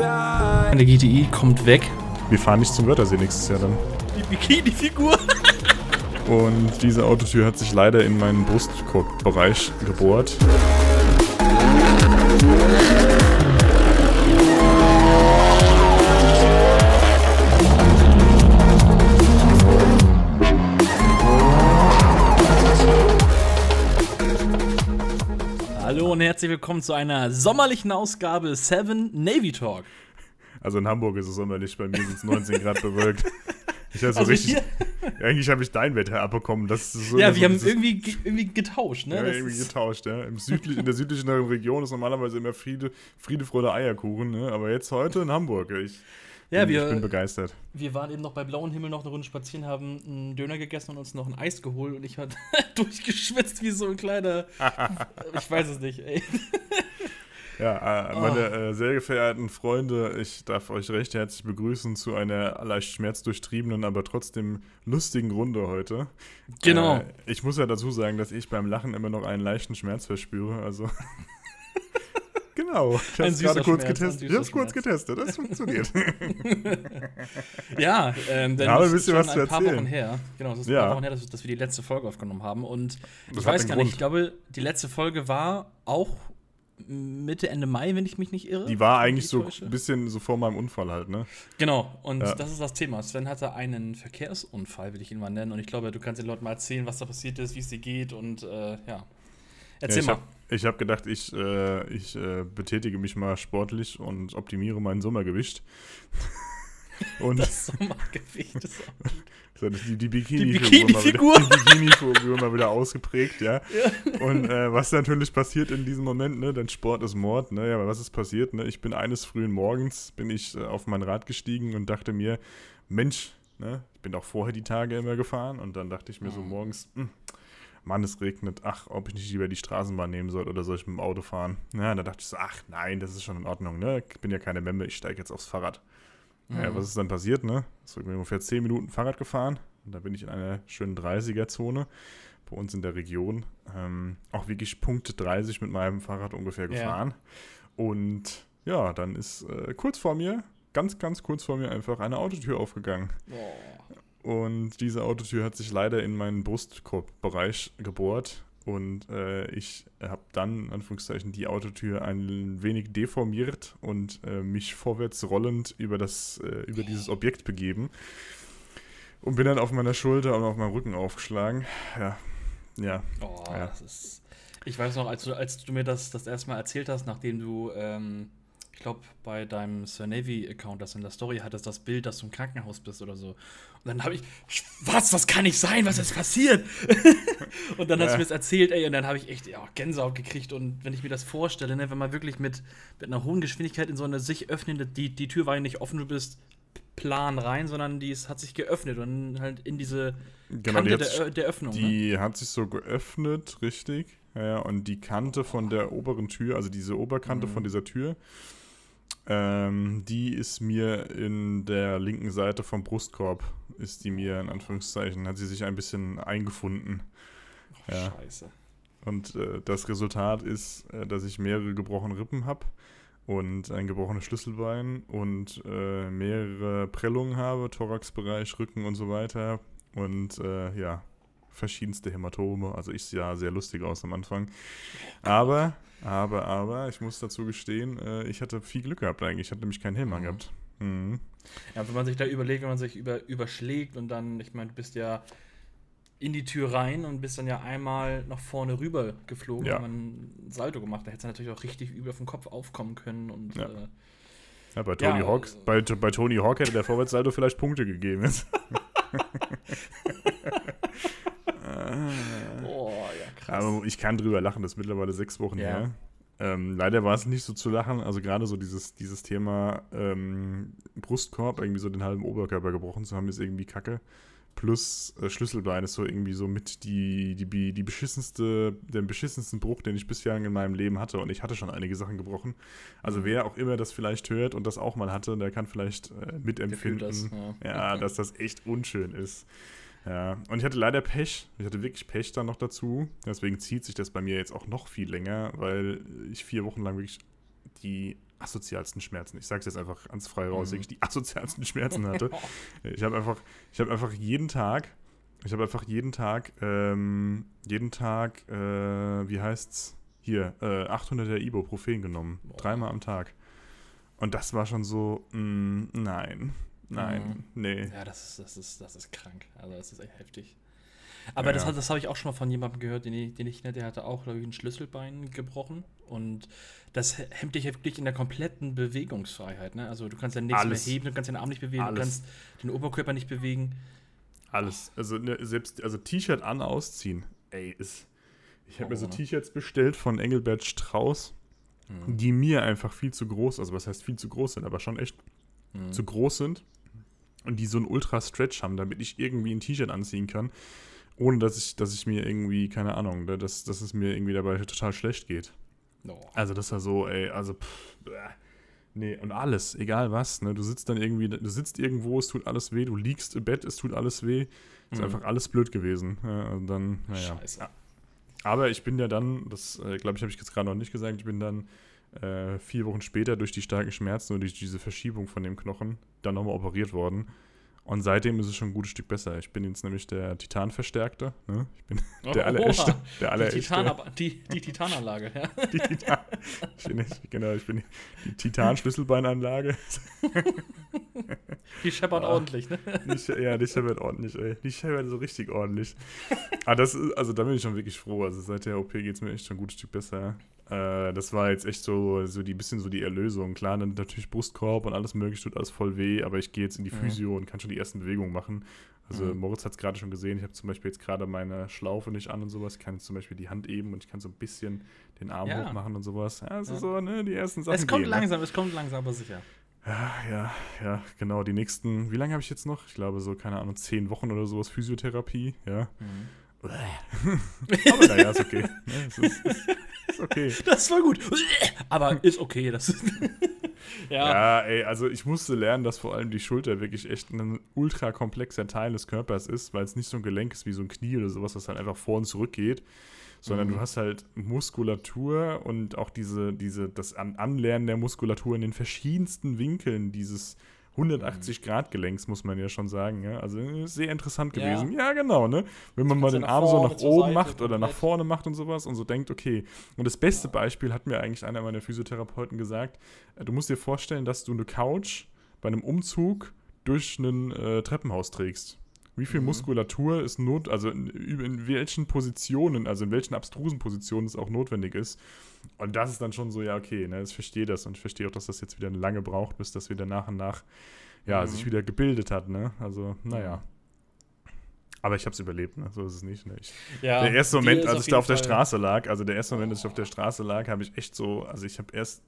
Der GTI kommt weg. Wir fahren nicht zum Wörthersee nächstes Jahr dann. Die Bikini-Figur. Und diese Autotür hat sich leider in meinen Brustkorbbereich gebohrt. Herzlich willkommen zu einer sommerlichen Ausgabe 7 Navy Talk. Also in Hamburg ist es sommerlich, bei mir sind es 19 Grad bewölkt. Ich so Also richtig, eigentlich habe ich dein Wetter abbekommen. Das ist so Ja, so wir haben dieses- irgendwie, ge- irgendwie getauscht, ne? ja, Das irgendwie getauscht, ja. Im südlich, in der südlichen Region ist normalerweise immer Friede, Friede, Freude, Eierkuchen, ne? Aber jetzt heute in Hamburg. Ich, ja, bin, ich bin wir, begeistert. wir waren eben noch bei blauem Himmel noch eine Runde spazieren, haben einen Döner gegessen und uns noch ein Eis geholt und ich war durchgeschwitzt wie so ein kleiner. ich weiß es nicht, ey. Ja, äh, meine äh, sehr gefeierten Freunde, ich darf euch recht herzlich begrüßen zu einer leicht schmerzdurchtriebenen, aber trotzdem lustigen Runde heute. Genau. Äh, ich muss ja dazu sagen, dass ich beim Lachen immer noch einen leichten Schmerz verspüre, also. genau. Ich Ein habe süßer gerade kurz Schmerz, ein getestet. Ich habe kurz Schmerz. getestet, das funktioniert. Ja, ähm, denn Ja, aber es ein ist schon was ein paar erzählen. Wochen her. Genau, es ist ein Ja. paar Wochen her, dass, dass wir die letzte Folge aufgenommen haben. Und ich Das weiß gar nicht, Grund. ich glaube, die letzte Folge war auch Mitte, Ende Mai, wenn ich mich nicht irre. Die war eigentlich so ein bisschen so vor meinem Unfall halt, ne? Genau, und Ja. das ist das Thema. Sven hatte einen Verkehrsunfall, will ich ihn mal nennen. Und ich glaube, du kannst den Leuten mal erzählen, was da passiert ist, wie es dir geht und äh, ja. Erzähl ich mal. habe ich hab gedacht, ich, äh, ich äh, betätige mich mal sportlich und optimiere mein Sommergewicht. und Das Sommergewicht ist auch die, die Bikini-Figur. Bikini-Figur mal, Bikini-Figur mal wieder ausgeprägt, ja. Und äh, was natürlich passiert in diesem Moment, ne, denn Sport ist Mord, ne, ja, aber was ist passiert, ne, ich bin eines frühen Morgens, bin ich äh, auf mein Rad gestiegen und dachte mir, Mensch, ne, ich bin auch vorher die Tage immer gefahren und dann dachte ich mir so morgens, hm, Mann, es regnet, ach, ob ich nicht lieber die Straßenbahn nehmen soll oder soll ich mit dem Auto fahren? Ja, da dachte ich so, ach nein, das ist schon in Ordnung, ne, ich bin ja keine Memme, ich steige jetzt aufs Fahrrad. Ja, was ist dann passiert, ne? So, ungefähr 10 Minuten Fahrrad gefahren und da bin ich in einer schönen 30er-Zone bei uns in der Region. Ähm, auch wirklich Punkt 30 mit meinem Fahrrad ungefähr Ja. gefahren. Und ja, dann ist äh, kurz vor mir, ganz, ganz kurz vor mir einfach eine Autotür aufgegangen. Oh. Und diese Autotür hat sich leider in meinen Brustkorbbereich gebohrt. Und äh, ich habe dann, in Anführungszeichen, die Autotür ein wenig deformiert und äh, mich vorwärts rollend über, das, äh, über dieses Objekt begeben. Und bin dann auf meiner Schulter und auf meinem Rücken aufgeschlagen. Ja, ja. Oh, Ja. das ist. Ich weiß noch, als du, als du mir das das erste Mal erzählt hast, nachdem du, ähm, glaube, bei deinem Sir Navy-Account, das in der Story hattest, das Bild, dass du im Krankenhaus bist oder so. Und dann habe ich, was, das kann nicht sein, was ist passiert? und dann hast Ja. du mir das erzählt, ey, und dann habe ich echt ja, Gänsehaut gekriegt. Und wenn ich mir das vorstelle, ne, wenn man wirklich mit, mit einer hohen Geschwindigkeit in so eine sich öffnende, die, die Tür war ja nicht offen, du bist plan rein, sondern die ist, hat sich geöffnet und halt in diese Genau, die Kante hat der, der Öffnung. ne? Die hat sich so geöffnet, richtig. Ja, und die Kante von der oberen Tür, also diese Oberkante Mhm. von dieser Tür, ähm, die ist mir in der linken Seite vom Brustkorb, ist die mir in Anführungszeichen, hat sie sich ein bisschen eingefunden. Oh, ja. Scheiße. Und äh, das Resultat ist, äh, dass ich mehrere gebrochene Rippen habe und ein gebrochenes Schlüsselbein und äh, mehrere Prellungen habe, Thoraxbereich, Rücken und so weiter. Und äh, ja, verschiedenste Hämatome. Also ich sah sehr lustig aus am Anfang. Aber, aber, aber, ich muss dazu gestehen, äh, ich hatte viel Glück gehabt eigentlich. Ich hatte nämlich keinen Helm Mhm. angehabt. Mhm. Ja, wenn man sich da überlegt, wenn man sich über, überschlägt und dann, ich meine, du bist ja in die Tür rein und bist dann ja einmal nach vorne rüber geflogen, Ja. ja. man ein Salto gemacht. Da hätte es natürlich auch richtig übel auf den Kopf aufkommen können und Ja. äh, Ja, bei Tony Ja, Hawk, also- bei, bei Tony Hawk hätte der Vorwärtssalto vielleicht Punkte gegeben. ja, krass. Aber ich kann drüber lachen, das ist mittlerweile sechs Wochen Ja. her. Ähm, leider war es nicht so zu lachen, also gerade so dieses, dieses Thema ähm, Brustkorb, irgendwie so den halben Oberkörper gebrochen zu haben, ist irgendwie kacke. Plus äh, Schlüsselbein ist so irgendwie so mit die, die, die, beschissenste, den beschissensten Bruch, den ich bisher in meinem Leben hatte. Und ich hatte schon einige Sachen gebrochen. Also wer auch immer das vielleicht hört und das auch mal hatte, der kann vielleicht äh, mitempfinden, das, ja. ja, dass das echt unschön ist. Ja, und ich hatte leider Pech. Ich hatte wirklich Pech dann noch dazu. Deswegen zieht sich das bei mir jetzt auch noch viel länger, weil ich vier Wochen lang wirklich die asozialsten Schmerzen. Ich sage es jetzt einfach ganz frei raus, mhm. ich die asozialsten Schmerzen hatte. ich habe einfach, ich habe einfach jeden Tag, ich habe einfach jeden Tag, ähm, jeden Tag, äh, wie heißt's? Hier, äh, 800er Ibuprofen genommen. Boah. Dreimal am Tag. Und das war schon so, mh, mm, nein, nein, mhm. nee. Ja, das ist, das, ist, das ist krank. Also, das ist echt heftig. Aber ja, das, das habe ich auch schon mal von jemandem gehört, den ich, den ich nenne, der hatte auch, glaube ich, ein Schlüsselbein gebrochen. Und das hemmt dich wirklich in der kompletten Bewegungsfreiheit. Ne? Also du kannst ja nichts Alles. mehr heben, du kannst den Arm nicht bewegen, Alles. du kannst den Oberkörper nicht bewegen. Alles. Also ne, selbst, also T-Shirt an, ausziehen. Ey, ist. Ich habe mir so ne? T-Shirts bestellt von Engelbert Strauß, mhm. die mir einfach viel zu groß, also was heißt viel zu groß sind, aber schon echt mhm. zu groß sind. Und die so einen Ultra-Stretch haben, damit ich irgendwie ein T-Shirt anziehen kann ohne dass ich, dass ich mir irgendwie, keine Ahnung, ne, dass, dass es mir irgendwie dabei total schlecht geht. Oh. Also das war so, ey, also pff, nee, und alles, egal was, ne, du sitzt dann irgendwie, du sitzt irgendwo, es tut alles weh, du liegst im Bett, es tut alles weh, ist mhm. einfach alles blöd gewesen. Ja, und dann, naja. Scheiße. Ja. Aber ich bin ja dann, das äh, glaube ich, habe ich jetzt gerade noch nicht gesagt, ich bin dann äh, vier Wochen später durch die starken Schmerzen und durch diese Verschiebung von dem Knochen dann nochmal operiert worden. Und seitdem ist es schon ein gutes Stück besser. Ich bin jetzt nämlich der Titan-Verstärkte. Ne? Ich bin oh, der allerechte. Der allerechte. Die, Titan, die, die Titananlage, ja. Die Titan, ich bin, genau, ich bin die Titan-Schlüsselbeinanlage. Die scheppert ja, ordentlich, ne? Die, ja, die scheppert ordentlich, ey. Die scheppert so richtig ordentlich. Aber das ist, also da bin ich schon wirklich froh. Also seit der OP geht es mir echt schon ein gutes Stück besser. Äh, das war jetzt echt so, so die bisschen so die Erlösung. Klar, dann natürlich Brustkorb und alles mögliche tut alles voll weh, aber ich gehe jetzt in die Physio mhm. und kann schon die ersten Bewegungen machen. Also mhm. Moritz hat es gerade schon gesehen, ich habe zum Beispiel jetzt gerade meine Schlaufe nicht an und sowas. Ich kann jetzt zum Beispiel die Hand eben und ich kann so ein bisschen den Arm ja. hochmachen und sowas. Ja, also ja. so, ne, die ersten Sachen. Es kommt gehen, ne? langsam, ne? es kommt langsam, aber sicher. Ja, ja, ja, genau. Die nächsten, wie lange habe ich jetzt noch? Ich glaube so, keine Ahnung, zehn Wochen oder sowas Physiotherapie, ja. Mhm. Aber naja, ist okay. Ja, ist, ist, ist, okay. Das war gut. Aber ist okay. Das ist ja. ja, ey, also ich musste lernen, dass vor allem die Schulter wirklich echt ein ultra komplexer Teil des Körpers ist, weil es nicht so ein Gelenk ist wie so ein Knie oder sowas, was halt einfach vor und zurück geht, sondern mhm. du hast halt Muskulatur und auch diese, diese, das Anlernen der Muskulatur in den verschiedensten Winkeln dieses 180-Grad-Gelenks, muss man ja schon sagen. Ja? Also sehr interessant gewesen. Ja, ja genau, ne? Wenn man mal den Arm so nach oben macht oder nach vorne macht und sowas und so denkt, okay. Und das beste. Beispiel hat mir eigentlich einer meiner Physiotherapeuten gesagt. Äh, du musst dir vorstellen, dass du eine Couch bei einem Umzug durch ein äh, Treppenhaus trägst. Wie viel mhm. Muskulatur ist not, also in, in, welchen Positionen, also in welchen abstrusen Positionen es auch notwendig ist. Und das ist dann schon so, ja, okay, ne, ich verstehe das und ich verstehe auch, dass das jetzt wieder lange braucht, bis das wieder nach und nach, ja, mhm. sich wieder gebildet hat, ne? Also, naja. Aber ich habe es überlebt, ne? so ist es nicht. Ne? Ich, ja, der erste Moment, als ich da auf der Straße lag, also der erste Moment, als ich auf der Straße lag, habe ich echt so, also ich habe erst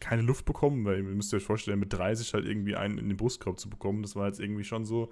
keine Luft bekommen, weil ihr müsst euch vorstellen, mit 30 halt irgendwie einen in den Brustkorb zu bekommen, das war jetzt irgendwie schon so,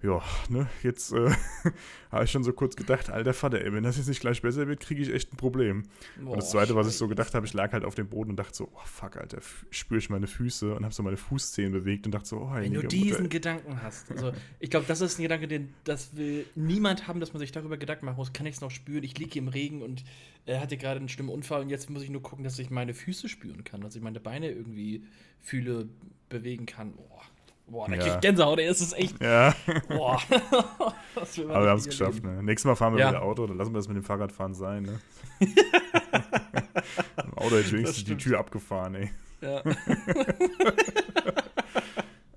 ja, ne, jetzt äh, habe ich schon so kurz gedacht, alter Vater, ey, wenn das jetzt nicht gleich besser wird, kriege ich echt ein Problem. Boah, und das Zweite, was ich so gedacht habe, ich lag halt auf dem Boden und dachte so, oh fuck, Alter, spüre ich meine Füße und habe so meine Fußzehen bewegt und dachte so, oh, Wenn du diesen Mutter. Gedanken hast, also ich glaube, das ist ein Gedanke, den das will niemand haben, dass man sich darüber Gedanken machen muss, kann ich es noch spüren, ich liege im Regen und er hatte gerade einen schlimmen Unfall und jetzt muss ich nur gucken, dass ich meine Füße spüren kann, dass ich meine Beine irgendwie fühle, bewegen kann. Boah. Boah, da ja. krieg ich Gänsehaut, ey, das ist echt. Ja. Boah. Aber wir haben es geschafft, ne? Nächstes Mal fahren wir ja. wieder Auto, dann lassen wir das mit dem Fahrradfahren sein, ne? Im Auto hätte ich wenigstens die Tür abgefahren, ey. Ja.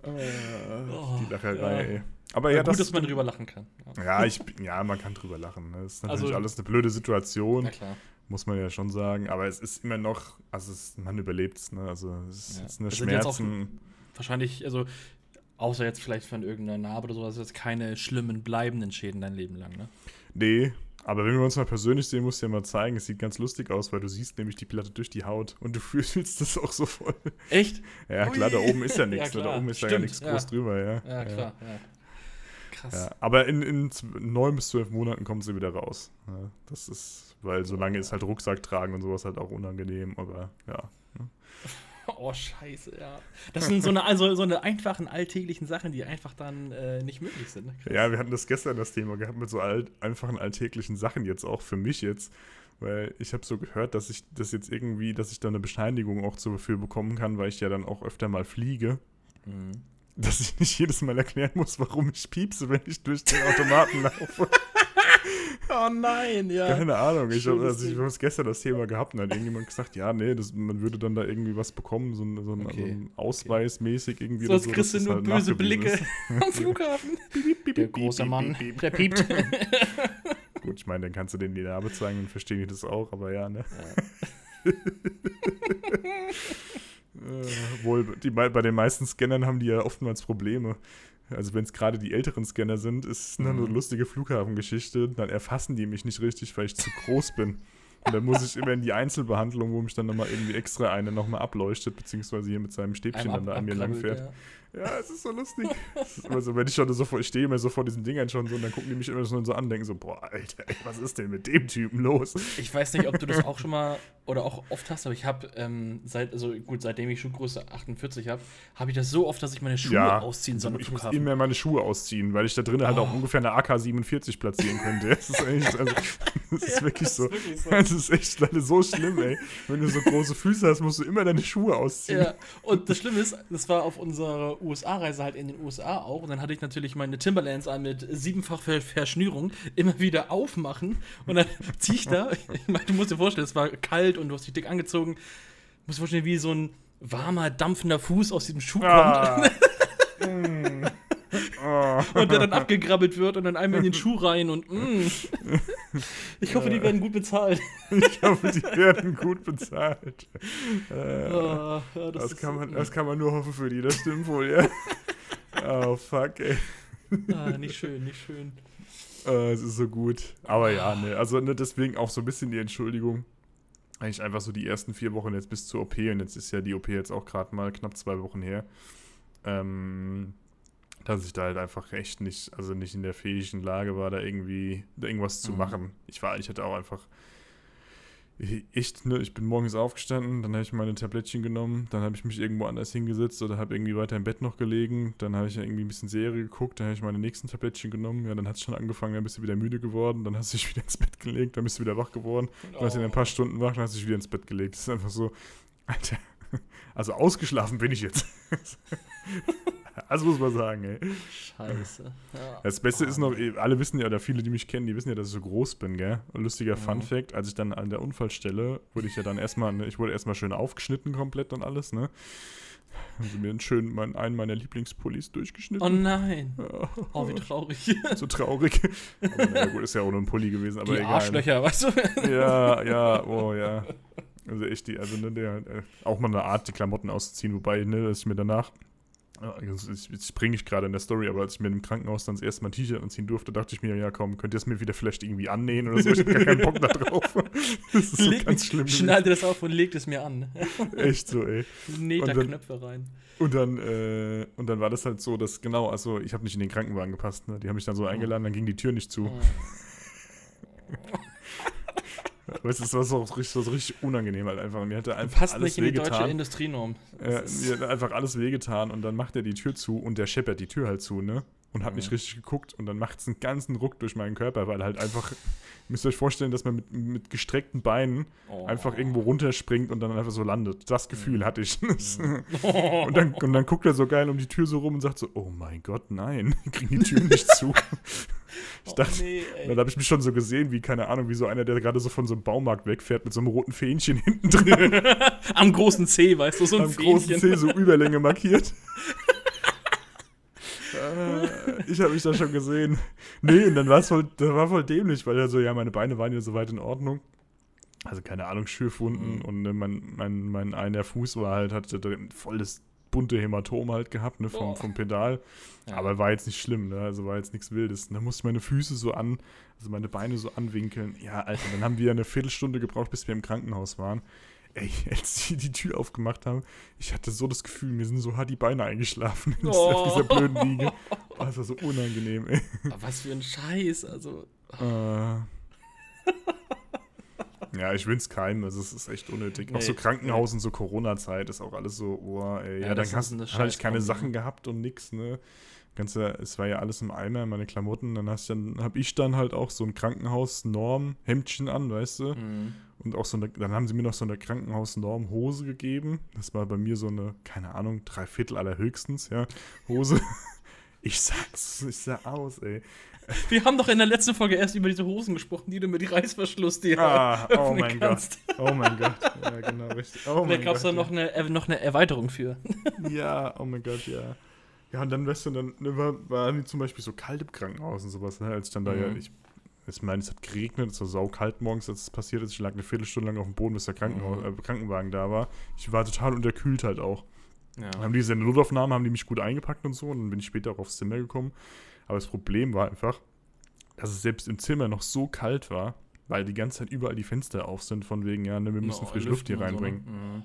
oh, die Lacherei, ja. ey. Aber ja, ja gut, das, dass man drüber lachen kann. Ja, ja, ich, ja man kann drüber lachen. Ne? Das ist natürlich also, alles eine blöde Situation. Muss man ja schon sagen. Aber es ist immer noch, also es, man überlebt es. Ne? Also es ist eine Schmerzen. Wahrscheinlich, also Außer jetzt vielleicht von irgendeiner Narbe oder sowas, jetzt keine schlimmen bleibenden Schäden dein Leben lang, ne? Nee, aber wenn wir uns mal persönlich sehen, musst du ja mal zeigen, es sieht ganz lustig aus, weil du siehst nämlich die Platte durch die Haut und du fühlst das auch so voll. Echt? Ja, klar, da oben ist ja nichts, ja, da oben ist Stimmt, ja nichts ja. groß drüber, ja. Ja, klar, ja. Krass. Ja, aber in, in neun bis zwölf Monaten kommt sie wieder raus. Ja, das ist, weil so lange ist halt Rucksack tragen und sowas halt auch unangenehm, aber ja. Oh, scheiße, ja. Das sind so eine, also so eine einfachen, alltäglichen Sachen, die einfach dann äh, nicht möglich sind. Ne? Ja, wir hatten das gestern das Thema gehabt mit so alt, einfachen, alltäglichen Sachen jetzt auch für mich jetzt, Weil ich habe so gehört, dass ich das jetzt irgendwie, dass ich da eine Bescheinigung auch dafür bekommen kann, weil ich ja dann auch öfter mal fliege. Mhm. Dass ich nicht jedes Mal erklären muss, warum ich piepse, wenn ich durch den Automaten laufe. Oh nein, ja. Keine Ahnung. Ich habe also ich hab gestern das Thema gehabt und hat irgendjemand gesagt, ja, nee, das, man würde dann da irgendwie was bekommen, so, ein- so, ein, Okay, so ein Ausweis mäßig irgendwie. Sonst oder kriegst du nur das böse Blicke ist. am Flughafen. Der große Mann, der piept. Gut, ich meine, dann kannst du denen die Narbe zeigen und verstehen die das auch, aber ja, ne? Äh, wohl, die, bei den meisten Scannern haben die ja oftmals Probleme. Also wenn es gerade die älteren Scanner sind, ist es eine Mhm. lustige Flughafengeschichte. Dann erfassen die mich nicht richtig, weil ich zu groß bin. Und dann muss ich immer in die Einzelbehandlung, wo mich dann nochmal irgendwie extra eine nochmal ableuchtet, beziehungsweise hier mit seinem Stäbchen Einmal dann da an mir langfährt. ja. Ja, es ist so lustig. Ist immer so, wenn ich schon so vor, ich stehe immer so vor diesen Dingern schon so und dann gucken die mich immer so an, denken so, boah, Alter, ey, was ist denn mit dem Typen los? Ich weiß nicht, ob du das auch schon mal oder auch oft hast, aber ich habe ähm, seit, also gut, seitdem ich Schuhgröße 48 habe, habe ich das so oft, dass ich meine Schuhe ausziehen soll. ich muss immer meine Schuhe ausziehen, weil ich da drin halt auch Oh. ungefähr eine AK-47 platzieren könnte. Das ist, echt, also, das ist Ja, wirklich das so. ist wirklich so. Das ist echt leider so schlimm, ey. Wenn du so große Füße hast, musst du immer deine Schuhe ausziehen. Ja, und das Schlimme ist, das war auf unserer USA-Reise halt in den USA auch. Und dann hatte ich natürlich meine Timberlands an mit siebenfach Ver Verschnürung immer wieder aufmachen. Und dann zieh ich da. Ich meine, du musst dir vorstellen, es war kalt und du hast dich dick angezogen. Du musst dir vorstellen, wie so ein warmer, dampfender Fuß aus diesem Schuh kommt. Ah. Mm. Oh. Und der dann abgegrabbelt wird und dann einmal in den Schuh rein und mm. Ich hoffe, die werden gut bezahlt. Ich hoffe, die werden gut bezahlt. Äh, Ah, ja, das, ist- kann man, das kann man nur hoffen für die, das stimmt wohl, ja. Oh, fuck, ey. ah, nicht schön, nicht schön. Äh, es ist so gut. Aber ja, ne, also ne, deswegen auch so ein bisschen die Entschuldigung. Eigentlich einfach so die ersten vier Wochen jetzt bis zur OP und jetzt ist ja die OP jetzt auch gerade mal knapp zwei Wochen her. Ähm, dass ich da halt einfach echt nicht, also nicht in der fähigen Lage war, da irgendwie irgendwas zu Mhm. machen. Ich war, ich hatte auch einfach echt, ne, ich bin morgens aufgestanden, dann habe ich meine Tablettchen genommen, dann habe ich mich irgendwo anders hingesetzt oder habe irgendwie weiter im Bett noch gelegen, dann habe ich ja irgendwie ein bisschen Serie geguckt, dann habe ich meine nächsten Tablettchen genommen, ja, dann hat es schon angefangen, dann bist du wieder müde geworden, dann hast du dich wieder ins Bett gelegt, dann bist du wieder wach geworden, dann warst du in ein paar Stunden wach, dann hast du dich wieder ins Bett gelegt. Das ist einfach so, Alter, also ausgeschlafen bin ich jetzt. Das muss man sagen, ey. Scheiße. Ja. Das Beste ist noch, eh, alle wissen ja, oder viele, die mich kennen, die wissen ja, dass ich so groß bin, gell? Lustiger Fun Mhm. Fact, als ich dann an der Unfallstelle, wurde ich ja dann erstmal, ne, ich wurde erstmal schön aufgeschnitten komplett und alles, ne? Haben sie mir einen schönen, mein, einen meiner Lieblingspullis durchgeschnitten. Oh nein. Ja. Oh, wie traurig. so traurig. Aber naja, gut, ist ja auch nur ein Pulli gewesen, aber Die egal. Arschlöcher, weißt du? Ja, ja, oh ja. Also echt die, also ne, der, äh, auch mal eine Art, die Klamotten auszuziehen, wobei, ne, dass ich mir danach, jetzt, springe ich gerade in der Story, aber als ich mir im Krankenhaus dann das erste Mal ein T-Shirt anziehen durfte, dachte ich mir, ja komm, könnt ihr es mir wieder vielleicht irgendwie annähen oder so, ich hab gar keinen Bock da drauf. Das ist so Leg- ganz schlimm. Schneide das auf und legt es mir an. Echt so, ey. Näht da Knöpfe rein. Und dann, äh, und dann war das halt so, dass, genau, also ich habe nicht in den Krankenwagen gepasst, ne? Die haben mich dann so eingeladen, dann ging die Tür nicht zu. Oh. Weißt du, das war so richtig, so richtig unangenehm halt einfach. Mir hätte einfach Passt alles nicht in die deutsche wehgetan. Industrienorm. Mir hat einfach alles wehgetan und dann macht er die Tür zu und der scheppert die Tür halt zu, ne? Und hat Mhm. nicht richtig geguckt und dann macht es einen ganzen Ruck durch meinen Körper, weil halt einfach, ihr müsst euch vorstellen, dass man mit, mit gestreckten Beinen Oh. einfach irgendwo runterspringt und dann einfach so landet. Das Gefühl Mhm. hatte ich. Oh. und, dann, und dann guckt er so geil um die Tür so rum und sagt so, oh mein Gott, nein, kriegen die Tür nicht zu. Ich dachte, oh, nee, dann habe ich mich schon so gesehen, wie, keine Ahnung, wie so einer, der gerade so von so einem Baumarkt wegfährt mit so einem roten Fähnchen hinten drin. Am großen C, weißt du, so ein am großen Fähnchen. C so Überlänge markiert. Äh, ich habe mich da schon gesehen. Nee, und dann war es voll, das war voll dämlich, weil er so, ja, meine Beine waren ja soweit in Ordnung. Also keine Ahnung, Schürfwunden Mhm. und ne, mein, mein, mein einer Fuß war halt, hatte voll das bunte Hämatom halt gehabt, ne, vom, Oh. vom Pedal. Ja. Aber war jetzt nicht schlimm, ne? Also war jetzt nichts Wildes. Und dann musste ich meine Füße so an, also meine Beine so anwinkeln. Ja, Alter, dann haben wir eine Viertelstunde gebraucht, bis wir im Krankenhaus waren. Ey, als sie die Tür aufgemacht haben, ich hatte so das Gefühl, mir sind so hart die Beine eingeschlafen in Oh. auf dieser blöden Liege. Oh, das war so unangenehm, ey. Aber Was für ein Scheiß, also. Äh. Ja, ich wünsche keinem, also es ist echt unnötig. auch Nee, so Krankenhaus und so Corona-Zeit ist auch alles so, oh, ey, ja, Ja, dann hast du halt keine Sachen gehabt und nix, ne? ganze, es war ja alles im Eimer, meine Klamotten. Dann hast dann, habe ich dann halt auch so ein Krankenhaus-Norm-Hemdchen an, weißt du? Mhm. Und auch so eine, dann haben sie mir noch so eine Krankenhaus-Norm-Hose gegeben. Das war bei mir so eine, keine Ahnung, drei Viertel allerhöchstens, ja, Hose. Ich sag's, ich sah aus, ey. Wir haben doch in der letzten Folge erst über diese Hosen gesprochen, die du mit die Reißverschluss dir Ah, oh mein kannst. Gott. Oh mein Gott. Ja, genau, richtig. Oh Da mein gab es Gott. dann noch eine, noch eine Erweiterung für. Ja, oh mein Gott, ja. Ja, und dann, weißt du, dann ne, war, waren die zum Beispiel so kalt im Krankenhaus und sowas, ne? Als ich dann da ja, Mhm. ich, ich meine, es hat geregnet, es war saukalt morgens, als es passiert ist. Ich lag eine Viertelstunde lang auf dem Boden, bis der Krankenhaus, Mhm. äh, Krankenwagen da war. Ich war total unterkühlt halt auch. Ja. Dann haben diese Notaufnahme, haben die mich gut eingepackt und so. Und dann bin ich später auch aufs Zimmer gekommen. Aber das Problem war einfach, dass es selbst im Zimmer noch so kalt war, weil die ganze Zeit überall die Fenster auf sind, von wegen, ja, ne, wir müssen frische Luft hier reinbringen. Mhm.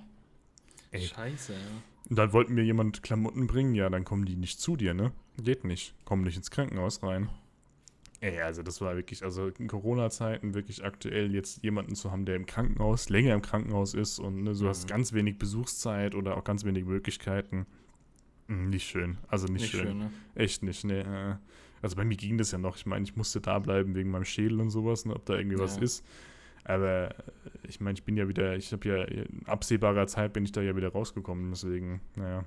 Ey. Scheiße, ja. Und dann wollten mir jemand Klamotten bringen, ja, dann kommen die nicht zu dir, ne? Geht nicht. Kommen nicht ins Krankenhaus rein. Ey, also das war wirklich, also in Corona-Zeiten wirklich aktuell jetzt jemanden zu haben, der im Krankenhaus, länger im Krankenhaus ist und ne, du hast Mhm. ganz wenig Besuchszeit oder auch ganz wenig Möglichkeiten. Mm, Nicht schön. Also nicht, Nicht schön. schön, ne? Echt nicht, ne. äh. Also bei mir ging das ja noch. Ich meine, ich musste da bleiben wegen meinem Schädel und sowas, ne, ob da irgendwie was Ja. ist. Aber äh, ich meine, ich bin ja wieder, ich habe ja in absehbarer Zeit bin ich da ja wieder rausgekommen, deswegen, naja.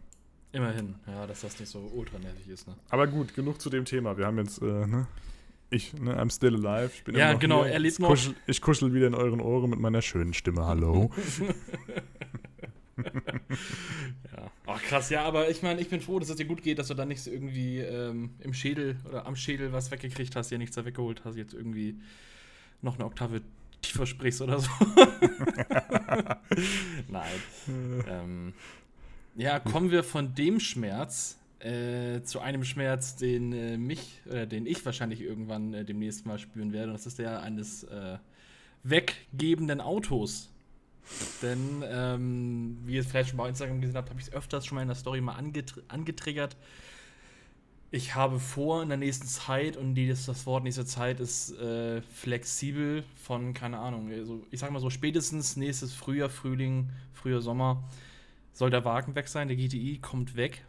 Immerhin, ja, dass das nicht so ultra nervig ist, ne? Aber gut, genug zu dem Thema. Wir haben jetzt, äh, ne? Ich, ne, I'm still alive. Ich bin Ja, immer noch genau, hier. er lebt Ich noch. Kuschel, ich kuschel wieder in euren Ohren mit meiner schönen Stimme. Hallo. Ja. Oh, krass, ja, aber ich meine, ich bin froh, dass es dir gut geht, dass du da nicht so irgendwie ähm, im Schädel oder am Schädel was weggekriegt hast, dir nichts da weggeholt hast, jetzt irgendwie noch eine Oktave tiefer sprichst oder so. Nein. ähm, ja, kommen wir von dem Schmerz äh, zu einem Schmerz, den äh, mich, äh, den ich wahrscheinlich irgendwann äh, demnächst mal spüren werde. Und das ist der eines äh, weggebenden Autos. Denn, ähm, wie ihr es vielleicht schon bei Instagram gesehen habt, habe ich es öfters schon mal in der Story mal angetr angetriggert. Ich habe vor, in der nächsten Zeit, und die, das, das Wort nächste Zeit ist äh, flexibel von, keine Ahnung, also ich sag mal so, spätestens nächstes Frühjahr, Frühling, Frühjahr, Sommer soll der Wagen weg sein, der GTI kommt weg.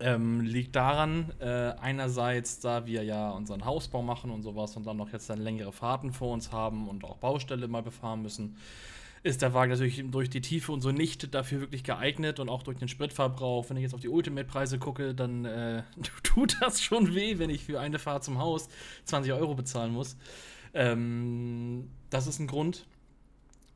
Ähm, liegt daran, äh, einerseits, da wir ja unseren Hausbau machen und sowas und dann noch jetzt dann längere Fahrten vor uns haben und auch Baustelle mal befahren müssen, ist der Wagen natürlich durch die Tiefe und so nicht dafür wirklich geeignet und auch durch den Spritverbrauch. Wenn ich jetzt auf die Ultimate-Preise gucke, dann äh, tut das schon weh, wenn ich für eine Fahrt zum Haus 20 Euro bezahlen muss. Ähm, das ist ein Grund.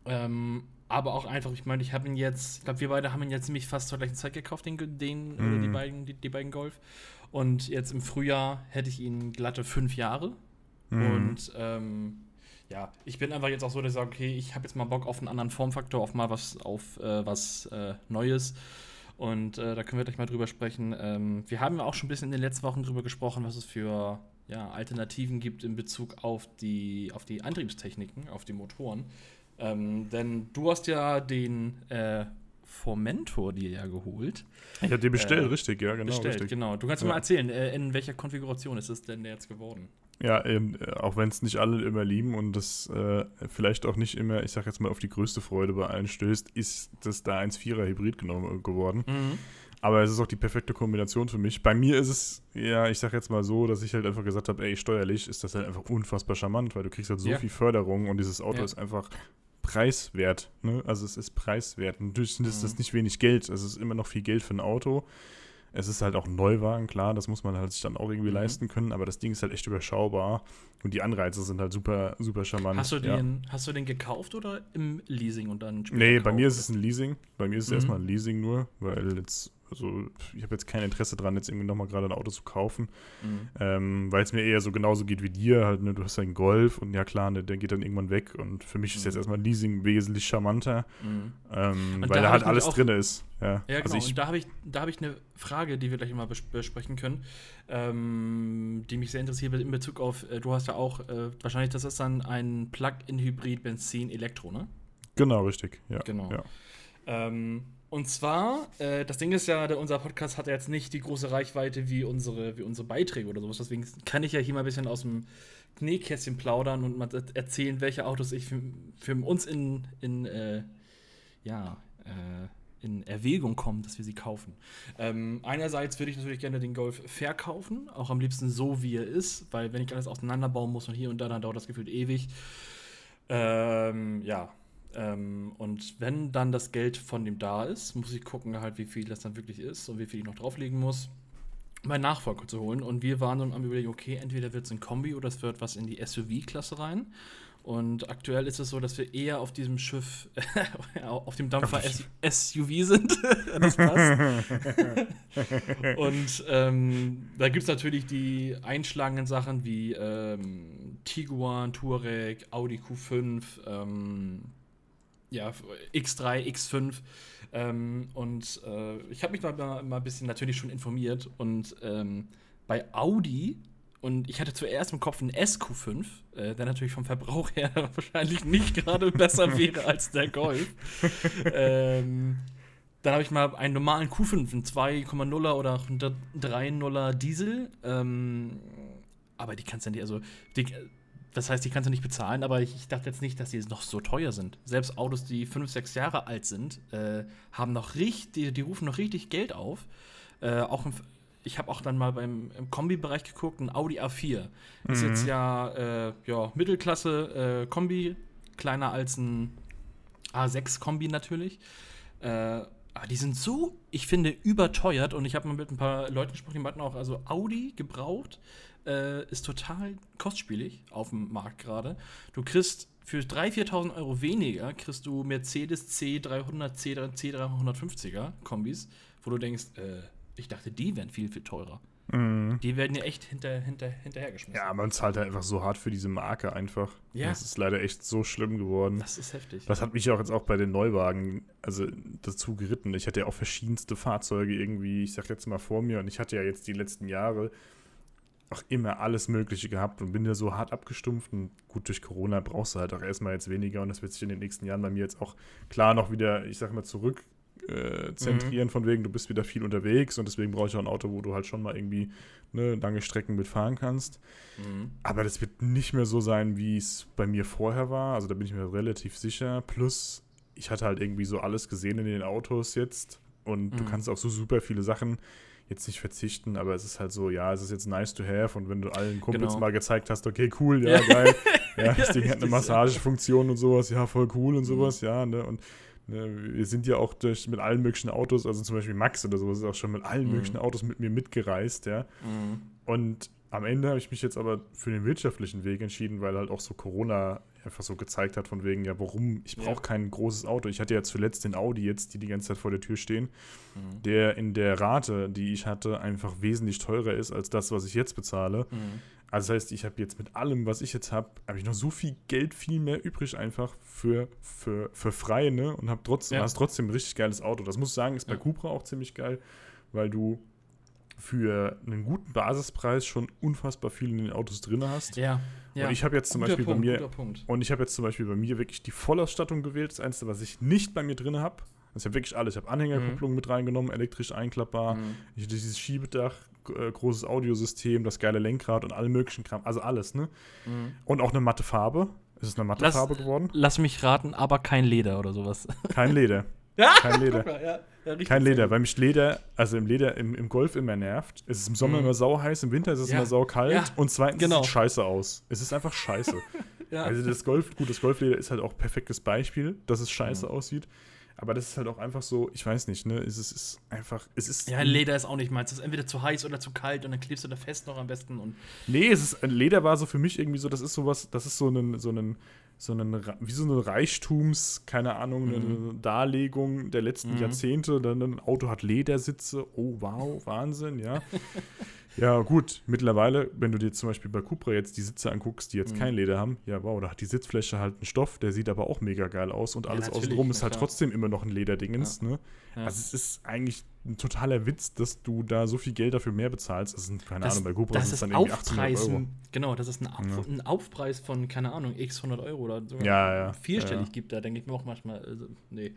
Ähm, aber auch einfach, ich meine, ich habe ihn jetzt, ich glaube, wir beide haben ihn jetzt nämlich fast zur gleichen Zeit gekauft, den, den oder die Mhm. beiden, die, die beiden Golf. Und jetzt im Frühjahr hätte ich ihn glatte fünf Jahre. Mhm. Und ähm, ja, ich bin einfach jetzt auch so, dass ich sage, okay, ich habe jetzt mal Bock auf einen anderen Formfaktor, auf mal was, auf äh, was äh, Neues. Und äh, da können wir gleich mal drüber sprechen. Ähm, wir haben ja auch schon ein bisschen in den letzten Wochen drüber gesprochen, was es für ja, Alternativen gibt in Bezug auf die, auf die Antriebstechniken, auf die Motoren. Ähm, denn du hast ja den äh, Formentor dir ja geholt. ich habe dir bestellt, äh, richtig, ja, genau. bestellt, richtig. genau. Du kannst Ja. mir mal erzählen, äh, in welcher Konfiguration ist es denn jetzt geworden? Ja, ähm, äh, auch wenn es nicht alle immer lieben und das äh, vielleicht auch nicht immer, ich sag jetzt mal, auf die größte Freude bei allen stößt, ist das da 1.4er Hybrid genommen, geworden. Aber es ist auch die perfekte Kombination für mich. Bei mir ist es, ja, ich sag jetzt mal so, dass ich halt einfach gesagt habe, ey, steuerlich ist das halt einfach unfassbar charmant, weil du kriegst halt so Ja. viel Förderung und dieses Auto Ja. ist einfach preiswert. Ne? Also es ist preiswert. Natürlich ist das Mhm. nicht wenig Geld. Es ist immer noch viel Geld für ein Auto. Es ist halt auch ein Neuwagen, klar, das muss man halt sich dann auch irgendwie Mhm. leisten können, aber das Ding ist halt echt überschaubar und die Anreize sind halt super, super charmant. Hast du, ja. den, hast du den gekauft oder im Leasing und dann später Nee, bei gekauft? mir ist es ein Leasing. Bei mir ist es Mhm. erstmal ein Leasing nur, weil jetzt, also ich habe jetzt kein Interesse dran, jetzt irgendwie nochmal gerade ein Auto zu kaufen. Mhm. Ähm, weil es mir eher so genauso geht wie dir, halt, ne, du hast einen Golf und ja klar, ne, der geht dann irgendwann weg und für mich ist jetzt Mhm. erstmal Leasing wesentlich charmanter, Mhm. ähm, weil da halt alles drin ist. Ja, Ja, genau. also ich, und da habe ich, da hab ich eine Frage, die wir gleich mal bes besprechen können, ähm, die mich sehr interessiert in Bezug auf, äh, du hast ja auch, äh, wahrscheinlich, das ist dann ein Plug-in-Hybrid Benzin-Elektro, ne? genau, richtig, ja. Genau. Ja. Ähm, und zwar, äh, das Ding ist ja, der, unser Podcast hat ja jetzt nicht die große Reichweite wie unsere, wie unsere Beiträge oder sowas. Deswegen kann ich ja hier mal ein bisschen aus dem Nähkästchen plaudern und mal erzählen, welche Autos ich für, für uns in, in äh, ja, äh, in Erwägung kommen, dass wir sie kaufen. Ähm, einerseits würde ich natürlich gerne den Golf verkaufen, auch am liebsten so, wie er ist, weil wenn ich alles auseinanderbauen muss und hier und da, dann dauert das gefühlt ewig. Ähm, ja. Ähm, und wenn dann das Geld von dem da ist, muss ich gucken halt, wie viel das dann wirklich ist und wie viel ich noch drauflegen muss, meinen Nachfolger zu holen. Und wir waren dann am überlegen, okay, entweder wird es ein Kombi oder es wird was in die SUV-Klasse rein. Und aktuell ist es so, dass wir eher auf diesem Schiff, auf dem Dampfer SUV sind. das passt. und ähm, da gibt es natürlich die einschlagenden Sachen wie ähm, Tiguan, Touareg, Audi Q5, ähm, ja, X3, X5. Ähm, und äh, ich habe mich mal, mal, mal, ein bisschen natürlich schon informiert. Und ähm, bei Audi und ich hatte zuerst im Kopf einen SQ5, äh, der natürlich vom Verbrauch her wahrscheinlich nicht gerade besser wäre als der Golf. ähm, dann habe ich mal einen normalen Q5, einen 2,0er oder 3,0er Diesel. Ähm, aber die kannst du nicht, also, die, das heißt, die kannst du nicht bezahlen, aber ich, ich, dachte jetzt nicht, dass die noch so teuer sind. Selbst Autos, die 5, 6 Jahre alt sind, äh, haben noch richtig, die, die, rufen noch richtig Geld auf. Äh, auch im, ich habe auch dann mal beim im Kombi-Bereich geguckt, ein Audi A4. Mhm. Ist jetzt ja, äh, ja Mittelklasse äh, Kombi, kleiner als ein A6 Kombi natürlich. Äh, aber die sind so, ich finde, überteuert und ich habe mal mit ein paar Leuten gesprochen, die meinten auch, also Audi gebraucht äh, ist total kostspielig auf dem Markt gerade. Du kriegst für 3.000, 4.000 Euro weniger, kriegst du Mercedes C300, C350er Kombis, wo du denkst, äh, ich dachte, die wären viel, viel teurer. Mhm. Die werden ja echt hinter, hinter, hinterhergeschmissen. Ja, man zahlt halt einfach so hart für diese Marke einfach. Ja. Das ist leider echt so schlimm geworden. Das ist heftig. Das hat mich auch jetzt auch bei den Neuwagen also dazu geritten. Ich hatte ja auch verschiedenste Fahrzeuge irgendwie, ich sag jetzt mal vor mir, und ich hatte ja jetzt die letzten Jahre auch immer alles Mögliche gehabt und bin ja so hart abgestumpft. Und gut, durch Corona brauchst du halt auch erstmal jetzt weniger und das wird sich in den nächsten Jahren bei mir jetzt auch klar noch wieder, ich sag mal, zurück äh, zentrieren, mhm. von wegen, du bist wieder viel unterwegs und deswegen brauche ich auch ein Auto, wo du halt schon mal irgendwie ne, lange Strecken mitfahren kannst. Mhm. Aber das wird nicht mehr so sein, wie es bei mir vorher war. Also da bin ich mir relativ sicher. Plus, ich hatte halt irgendwie so alles gesehen in den Autos jetzt und mhm. du kannst auf so super viele Sachen jetzt nicht verzichten, aber es ist halt so, ja, es ist jetzt nice to have und wenn du allen Kumpels genau. mal gezeigt hast, okay, cool, ja, geil, ja, das Ding hat eine Massagefunktion und sowas, ja, voll cool und sowas, mhm. ja, ne, und Ne, wir sind ja auch durch, mit allen möglichen Autos, also zum Beispiel Max oder sowas ist auch schon mit allen mhm. möglichen Autos mit mir mitgereist, ja. Mhm. Und am Ende habe ich mich jetzt aber für den wirtschaftlichen Weg entschieden, weil halt auch so Corona einfach so gezeigt hat, von wegen, ja, warum, ich brauche ja. kein großes Auto. Ich hatte ja zuletzt den Audi jetzt, die die ganze Zeit vor der Tür stehen, mhm. der in der Rate, die ich hatte, einfach wesentlich teurer ist als das, was ich jetzt bezahle. Mhm. Also das heißt, ich habe jetzt mit allem, was ich jetzt habe, habe ich noch so viel Geld, viel mehr übrig einfach für, für, für frei, ne? Und habe trotzdem, ja. hast trotzdem ein richtig geiles Auto. Das muss ich sagen, ist bei ja. Cupra auch ziemlich geil, weil du für einen guten Basispreis schon unfassbar viel in den Autos drin hast. Ja. Ja. Und ich habe jetzt zum Beispiel Punkt, bei mir und ich habe jetzt zum Beispiel bei mir wirklich die Vollausstattung gewählt. Das Einzige, was ich nicht bei mir drin habe, also ich habe wirklich alles. Ich habe Anhängerkupplung mhm. mit reingenommen, elektrisch einklappbar. Mhm. Ich dieses Schiebedach, äh, großes Audiosystem, das geile Lenkrad und alle möglichen Kram. Also alles, ne? Mhm. Und auch eine matte Farbe. Ist es eine matte lass, Farbe geworden? Lass mich raten, aber kein Leder oder sowas. Kein Leder. ja, kein Leder. Mal, ja. Ja, Kein Leder, weil mich Leder, also im Leder, im, im Golf immer nervt. Es ist im Sommer mhm. immer sau heiß, im Winter ist es ja. immer sau kalt ja. und zweitens genau. sieht es scheiße aus. Es ist einfach scheiße. Also das Golf, gut, das Golfleder ist halt auch ein perfektes Beispiel, dass es scheiße mhm. aussieht. Aber das ist halt auch einfach so, ich weiß nicht, ne? Es ist, ist einfach, es ist. Ja, Leder ist auch nicht meins. Es ist entweder zu heiß oder zu kalt und dann klebst du da fest noch am besten. Und nee, es ist, Leder war so für mich irgendwie so, das ist sowas, das ist so ein, so ein, so ein, wie so eine Reichtums, keine Ahnung, mhm. eine Darlegung der letzten mhm. Jahrzehnte. Dann ein Auto hat Ledersitze. Oh, wow, Wahnsinn, ja. Ja, gut, mittlerweile, wenn du dir zum Beispiel bei Cupra jetzt die Sitze anguckst, die jetzt mhm. kein Leder haben, ja, wow, da hat die Sitzfläche halt einen Stoff, der sieht aber auch mega geil aus und alles ja, außenrum ist halt trotzdem immer noch ein Lederdingens, ja. ne? Ja. Also es ist eigentlich ein totaler Witz, dass du da so viel Geld dafür mehr bezahlst. Das sind, keine das, Ahnung, bei Cupra das ist dann irgendwie 800 Euro. Genau, das ist ein, Auf, ein, Aufpreis von, keine Ahnung, x 100 Euro oder sogar ja, ja, vierstellig gibt da, denke ich mir auch manchmal, also, nee.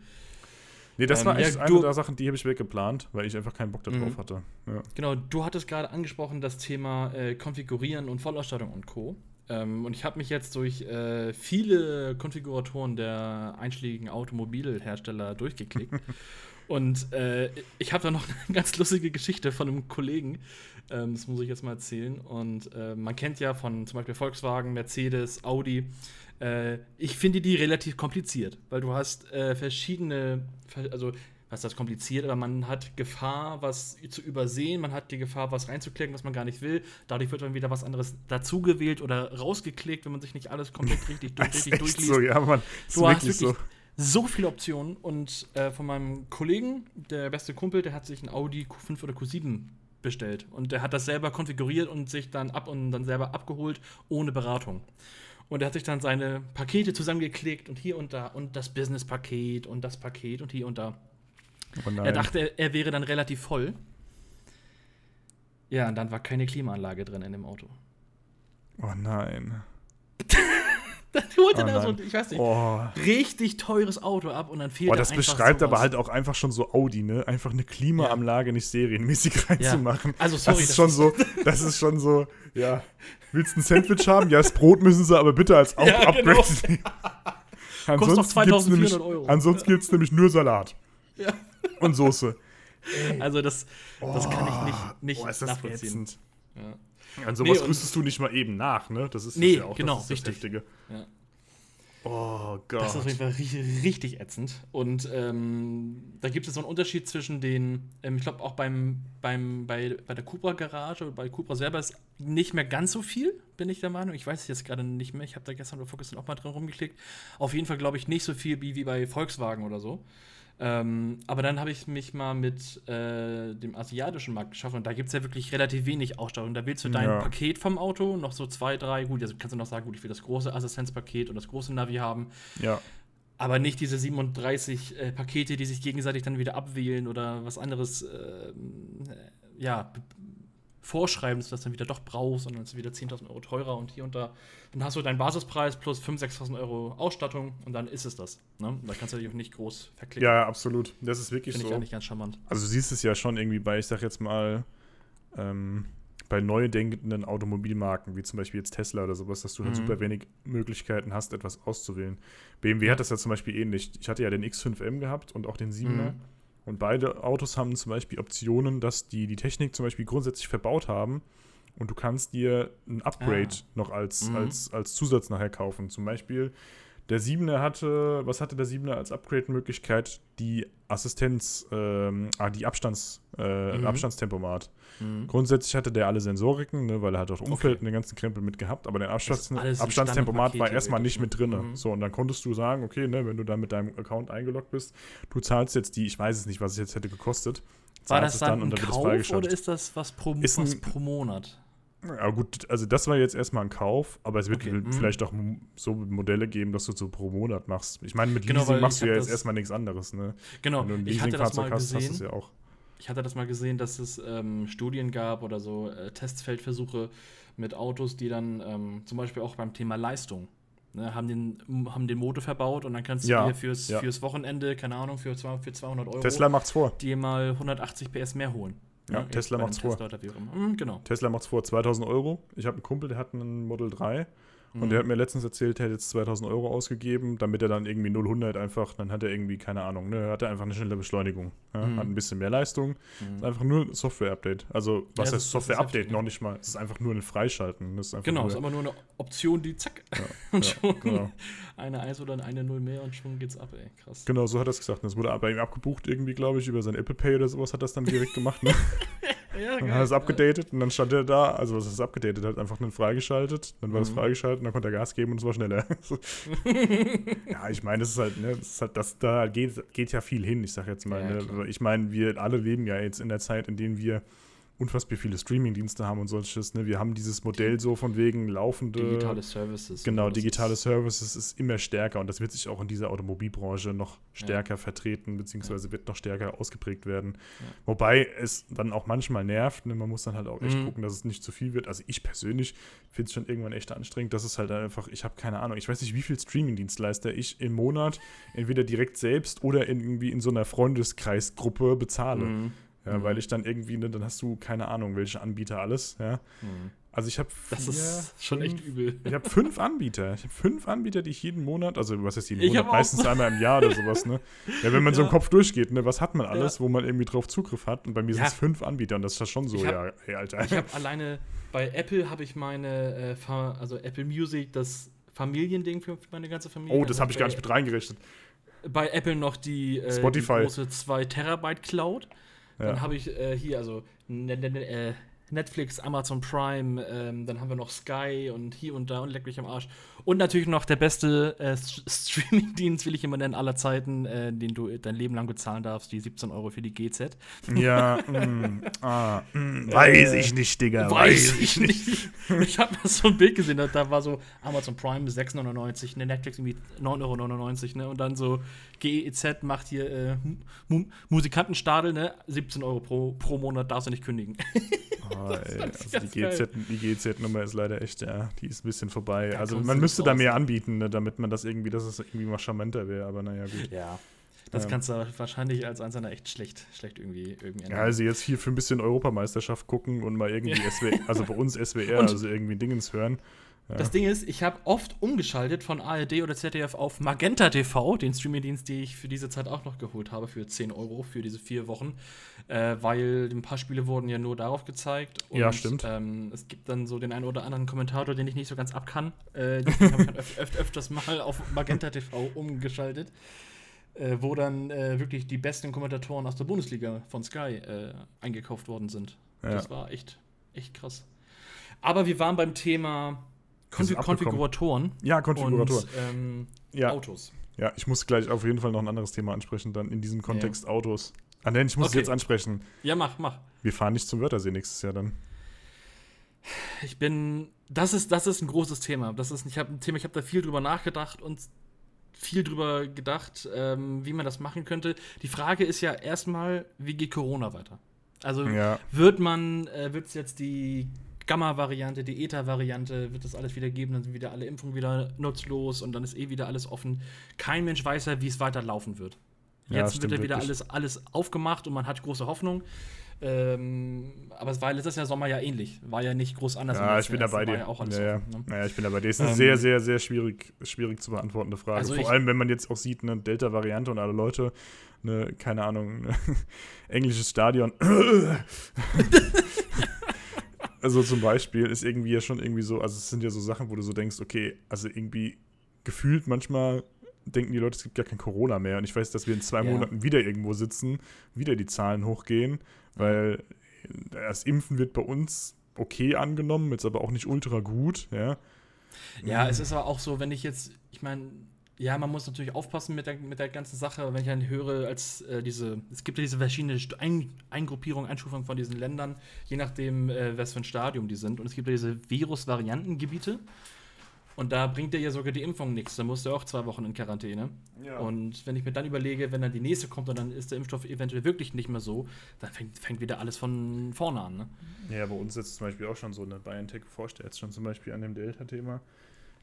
Nee, das ähm, war echt ja, eine der Sachen, die habe ich weggeplant, weil ich einfach keinen Bock darauf mhm. hatte. Ja. Genau, du hattest gerade angesprochen das Thema äh, Konfigurieren und Vollausstattung und Co. Ähm, und ich habe mich jetzt durch äh, viele Konfiguratoren der einschlägigen Automobilhersteller durchgeklickt. Und äh, ich habe da noch eine ganz lustige Geschichte von einem Kollegen. Ähm, das muss ich jetzt mal erzählen. Und äh, man kennt ja von zum Beispiel Volkswagen, Mercedes, Audi. Äh, ich finde die relativ kompliziert, weil du hast äh, verschiedene, also was das kompliziert, aber man hat Gefahr, was zu übersehen, man hat die Gefahr, was reinzuklicken, was man gar nicht will. Dadurch wird dann wieder was anderes dazugewählt oder rausgeklickt, wenn man sich nicht alles komplett richtig, durch, richtig durchliest. So, ja, Mann. Du hast wirklich so. so viele Optionen und äh, von meinem Kollegen, der beste Kumpel, der hat sich ein Audi Q5 oder Q7 bestellt und der hat das selber konfiguriert und sich dann ab und dann selber abgeholt ohne Beratung. Und er hat sich dann seine Pakete zusammengeklickt und hier und da und das Business-Paket und das Paket und hier und da. Oh er dachte, er wäre dann relativ voll. Ja, und dann war keine Klimaanlage drin in dem Auto. Oh nein. dann holte oh er so ein, ich weiß nicht, oh. richtig teures Auto ab und dann fehlt oh, das beschreibt sowas. aber halt auch einfach schon so Audi, ne? Einfach eine Klimaanlage ja. nicht serienmäßig reinzumachen. Ja. Also sorry, das ist das schon so, das ist schon so, ja. Willst du ein Sandwich haben? Ja, das Brot müssen sie aber bitte als ja, Upgrade genau. nehmen. Kostet noch 2400 Euro. Ansonsten gibt es nämlich nur Salat. Ja. Und Soße. Also das, das oh, kann ich nicht, nicht oh, ist das nachvollziehen. Ja. An sowas nee, rüstest du nicht mal eben nach, ne? Das ist nee, ja auch genau, das, richtig. Heftige. Ja. Oh Gott. Das ist auf jeden Fall richtig, richtig ätzend. Und ähm, da gibt es so einen Unterschied zwischen den, ähm, ich glaube auch beim, beim, bei, bei der Cupra-Garage, bei Cupra selber ist nicht mehr ganz so viel, bin ich der Meinung. Ich weiß es jetzt gerade nicht mehr. Ich habe da gestern oder vorgestern auch mal drin rumgeklickt. Auf jeden Fall glaube ich nicht so viel wie, wie bei Volkswagen oder so. Ähm, aber dann habe ich mich mal mit äh, dem asiatischen Markt geschafft und da gibt es ja wirklich relativ wenig Ausstattung. Da willst du dein ja. Paket vom Auto, noch so zwei, drei, gut, also kannst du noch sagen, gut, ich will das große Assistenzpaket und das große Navi haben. Ja. Aber nicht diese 37 äh, Pakete, die sich gegenseitig dann wieder abwählen oder was anderes, äh, ja, vorschreiben, dass du das dann wieder doch brauchst und dann ist es wieder 10.000 Euro teurer und hier und da. Dann hast du deinen Basispreis plus 5.000, 6.000 Euro Ausstattung und dann ist es das. Ne? Da kannst du dich auch nicht groß verklicken. Ja, absolut. Das ist wirklich Finde so. Finde ich eigentlich ganz charmant. Also du siehst es ja schon irgendwie bei, ich sag jetzt mal, ähm, bei neu denkenden Automobilmarken, wie zum Beispiel jetzt Tesla oder sowas, dass du halt mhm. super wenig Möglichkeiten hast, etwas auszuwählen. BMW hat das ja zum Beispiel ähnlich. Ich hatte ja den X5M gehabt und auch den 7er. Mhm. Und beide Autos haben zum Beispiel Optionen, dass die die Technik zum Beispiel grundsätzlich verbaut haben und du kannst dir ein Upgrade ah. noch als, mhm. als, als Zusatz nachher kaufen. Zum Beispiel der 7er hatte, was hatte der 7er als Upgrade-Möglichkeit? Die Assistenz, ähm, ah, die Abstands, äh, mhm. Abstandstempomat. Mhm. Grundsätzlich hatte der alle Sensoriken, ne, weil er hat auch Umfeld okay. und den ganzen Krempel mit gehabt, aber der Abstands Abstandstempomat war erstmal nicht mit drin. Mhm. So, und dann konntest du sagen, okay, ne, wenn du da mit deinem Account eingeloggt bist, du zahlst jetzt die, ich weiß es nicht, was es jetzt hätte gekostet. War das dann, dann ein Kauf oder ist das was pro, ist was pro Monat? Ja, gut, also das war jetzt erstmal ein Kauf, aber es wird okay. Mhm. vielleicht auch so Modelle geben, dass du so pro Monat machst. Ich meine, mit genau, Leasing machst du ja jetzt erstmal nichts anderes, ne? Genau, Wenn du ein ich hatte das mal hast, gesehen. Hast ja auch. Ich hatte das mal gesehen, dass es ähm, Studien gab oder so äh, Testfeldversuche mit Autos, die dann ähm, zum Beispiel auch beim Thema Leistung ne, haben, den, haben den Motor verbaut und dann kannst du ja, dir fürs, ja. fürs Wochenende, keine Ahnung, für, für 200 Euro Tesla macht's vor. dir mal 180 PS mehr holen. Ja, ja Tesla macht's vor. Tesla, mhm, genau. Tesla macht's vor, 2000 Euro. Ich habe einen Kumpel, der hat einen Model 3 und der hat mir letztens erzählt, er hat jetzt 2000 Euro ausgegeben, damit er dann irgendwie 0 einfach, dann hat er irgendwie, keine Ahnung, ne, hat er einfach eine schnelle Beschleunigung. Ja, mhm. Hat ein bisschen mehr Leistung. Mhm. Ist einfach nur ein Software-Update. Also, was ja, heißt Software-Update? Noch nicht mal. Es ist einfach nur ein Freischalten. Das ist genau, nur, ist aber nur eine Option, die zack. Ja, und schon genau. eine Eins oder eine Null mehr und schon geht's ab, ey. Krass. Genau, so hat er es gesagt. Das wurde bei ihm abgebucht, irgendwie, glaube ich, über sein Apple Pay oder sowas hat das dann direkt gemacht. Ne? Ja, dann hat er es abgedatet und dann stand er da, also was ist abgedatet, hat einfach nur freigeschaltet, dann war mhm. das freigeschaltet und dann konnte er Gas geben und es war schneller. ja, ich meine, das ist halt, ne, das ist halt, das, da geht, geht ja viel hin, ich sag jetzt mal. Ja, ne? Ich meine, wir alle leben ja jetzt in der Zeit, in der wir unfassbar viele Streaming-Dienste haben und solches. Ne? Wir haben dieses Modell so von wegen laufende. Digitale Services. Genau, digitale. Services ist immer stärker und das wird sich auch in dieser Automobilbranche noch stärker ja. vertreten, beziehungsweise ja. wird noch stärker ausgeprägt werden. Ja. Wobei es dann auch manchmal nervt. Ne? Man muss dann halt auch echt mhm. gucken, dass es nicht zu viel wird. Also ich persönlich finde es schon irgendwann echt anstrengend. Das ist halt einfach, ich habe keine Ahnung. Ich weiß nicht, wie viel Streaming-Dienstleister ich im Monat entweder direkt selbst oder in, irgendwie in so einer Freundeskreisgruppe bezahle. Mhm. Ja, mhm. weil ich dann irgendwie, ne, dann hast du keine Ahnung, welche Anbieter alles, ja. Mhm. Also ich habe Das ist schon echt übel. Ich habe fünf Anbieter. Ich habe fünf Anbieter, die ich jeden Monat, also was ist jeden Ich Monat, meistens einmal im Jahr oder sowas, ne? Ja, wenn man so im Ja. Kopf durchgeht, ne, was hat man alles, Ja. wo man irgendwie drauf Zugriff hat? Und bei mir sind Ja. es fünf Anbieter und das ist ja schon so, hab- ja, hey, Alter. Ich habe alleine bei Apple habe ich meine, äh, also Apple Music, das Familiending für meine ganze Familie. oh, das habe ich gar nicht mit reingerechnet. Bei Apple noch die, äh, Spotify. die große 2 Terabyte Cloud. Dann Ja. habe ich äh, hier also ne, ne, ne, äh, Netflix, Amazon Prime, ähm, dann haben wir noch Sky und hier und da und leck mich am Arsch. Und natürlich noch der beste äh, Streaming-Dienst, will ich immer nennen, aller Zeiten, äh, den du dein Leben lang bezahlen darfst, die 17 Euro für die GZ. Ja, mm, ah, mm, weiß Äh, ich nicht, Digga. Weiß ich nicht. Ich habe mal so ein Bild gesehen, da, war so Amazon Prime 6,99, ne, Netflix irgendwie 9,99 Euro, ne, und dann so GEZ macht hier äh, Mu Musikantenstadel, ne, 17 Euro pro, pro Monat darfst du nicht kündigen. Ah, ey, also die GZ die GZ-Nummer ist leider echt, ja, die ist ein bisschen vorbei. Da also man du müsste da mehr anbieten, ne, damit man das irgendwie, dass es irgendwie mal charmanter wäre, aber naja, gut. Ja. Das Ähm. kannst du wahrscheinlich als Einzelner echt schlecht, schlecht irgendwie, irgendwie Ja, also jetzt hier für ein bisschen Europameisterschaft gucken und mal irgendwie SW, also bei uns SWR, Und- also irgendwie Dingens hören. Ja. Das Ding ist, ich habe oft umgeschaltet von ARD oder ZDF auf Magenta TV, den Streamingdienst, den ich für diese Zeit auch noch geholt habe, für 10 Euro für diese vier Wochen, äh, weil ein paar Spiele wurden ja nur darauf gezeigt. Ja, stimmt. Ähm, es gibt dann so den einen oder anderen Kommentator, den ich nicht so ganz ab kann. Äh, den habe ich dann öf öf öfters mal auf Magenta TV umgeschaltet, äh, wo dann äh, wirklich die besten Kommentatoren aus der Bundesliga von Sky äh, eingekauft worden sind. Ja. Das war echt, echt krass. Aber wir waren beim Thema Konfig. Konfiguratoren Ja, Konfigurator. und ähm, Ja, Autos. ja, ich muss gleich auf jeden Fall noch ein anderes Thema ansprechen, dann in diesem Kontext Autos. Ah, nein, ich muss es Okay. jetzt ansprechen. Ja, mach, mach. Wir fahren nicht zum Wörthersee nächstes Jahr dann. Ich bin, das ist, das ist ein großes Thema. Das ist, ich habe ein Thema, ich habe da viel drüber nachgedacht und viel drüber gedacht, ähm, wie man das machen könnte. Die Frage ist ja erstmal, wie geht Corona weiter? Also Ja, wird man, äh, wird es jetzt die Gamma-Variante, die Eta-Variante, wird das alles wieder geben, dann sind wieder alle Impfungen wieder nutzlos und dann ist eh wieder alles offen. Kein Mensch weiß ja, wie es weiterlaufen wird. Ja, Jetzt wird ja wieder wirklich. alles, alles aufgemacht und man hat große Hoffnung. Ähm, aber es war letztes Jahr Sommer ja ähnlich. War ja nicht groß anders. ja ich bin da Jahr. bei Es war dir. Ja auch alles ja, ja. ne? Naja, ich bin da bei dir. Ist eine Ähm, sehr, sehr, sehr schwierig, schwierig zu beantwortende Frage. Also Vor allem, wenn man jetzt auch sieht, eine Delta-Variante und alle Leute, eine, keine Ahnung, ne, englisches Stadion. also zum Beispiel ist irgendwie ja schon irgendwie so, also es sind ja so Sachen, wo du so denkst, okay, also irgendwie gefühlt manchmal denken die Leute, es gibt gar kein Corona mehr. Und ich weiß, dass wir in zwei Ja. Monaten wieder irgendwo sitzen, wieder die Zahlen hochgehen, weil das Impfen wird bei uns okay angenommen, jetzt aber auch nicht ultra gut, ja. Ja, es ist aber auch so, wenn ich jetzt, ich meine, ja, man muss natürlich aufpassen mit der, mit der ganzen Sache, wenn ich dann höre, als äh, diese, es gibt ja diese verschiedenen Ein Eingruppierungen, Einstufungen von diesen Ländern, je nachdem, äh, was für ein Stadium die sind. Und es gibt ja diese Virus-Variantengebiete. Und da bringt dir ja sogar die Impfung nichts. Da musst du auch zwei Wochen in Quarantäne. Ja. Und wenn ich mir dann überlege, wenn dann die nächste kommt und dann ist der Impfstoff eventuell wirklich nicht mehr so, dann fängt, fängt wieder alles von vorne an. Ne? Ja, bei uns ist zum Beispiel auch schon so eine BioNTech forscht jetzt schon zum Beispiel an dem Delta-Thema.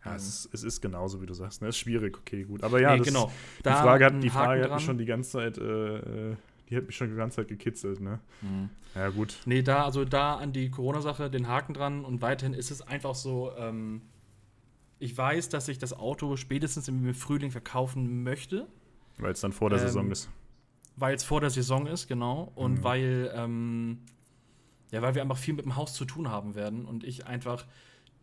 Ja, Mhm. es, ist, es ist genauso, wie du sagst. Ne? Es ist schwierig, okay, gut. Aber ja, Nee, genau. die Da Frage, hat, die Frage hat mich schon die ganze Zeit, äh, äh, die hat mich schon die ganze Zeit gekitzelt, ne? Mhm. Ja, gut. Nee, da, also da an die Corona-Sache den Haken dran und weiterhin ist es einfach so, ähm, ich weiß, dass ich das Auto spätestens im Frühling verkaufen möchte, Weil es dann vor der Ähm, Saison ist. weil es vor der Saison ist, genau, und Mhm. weil, ähm, ja, weil wir einfach viel mit dem Haus zu tun haben werden und ich einfach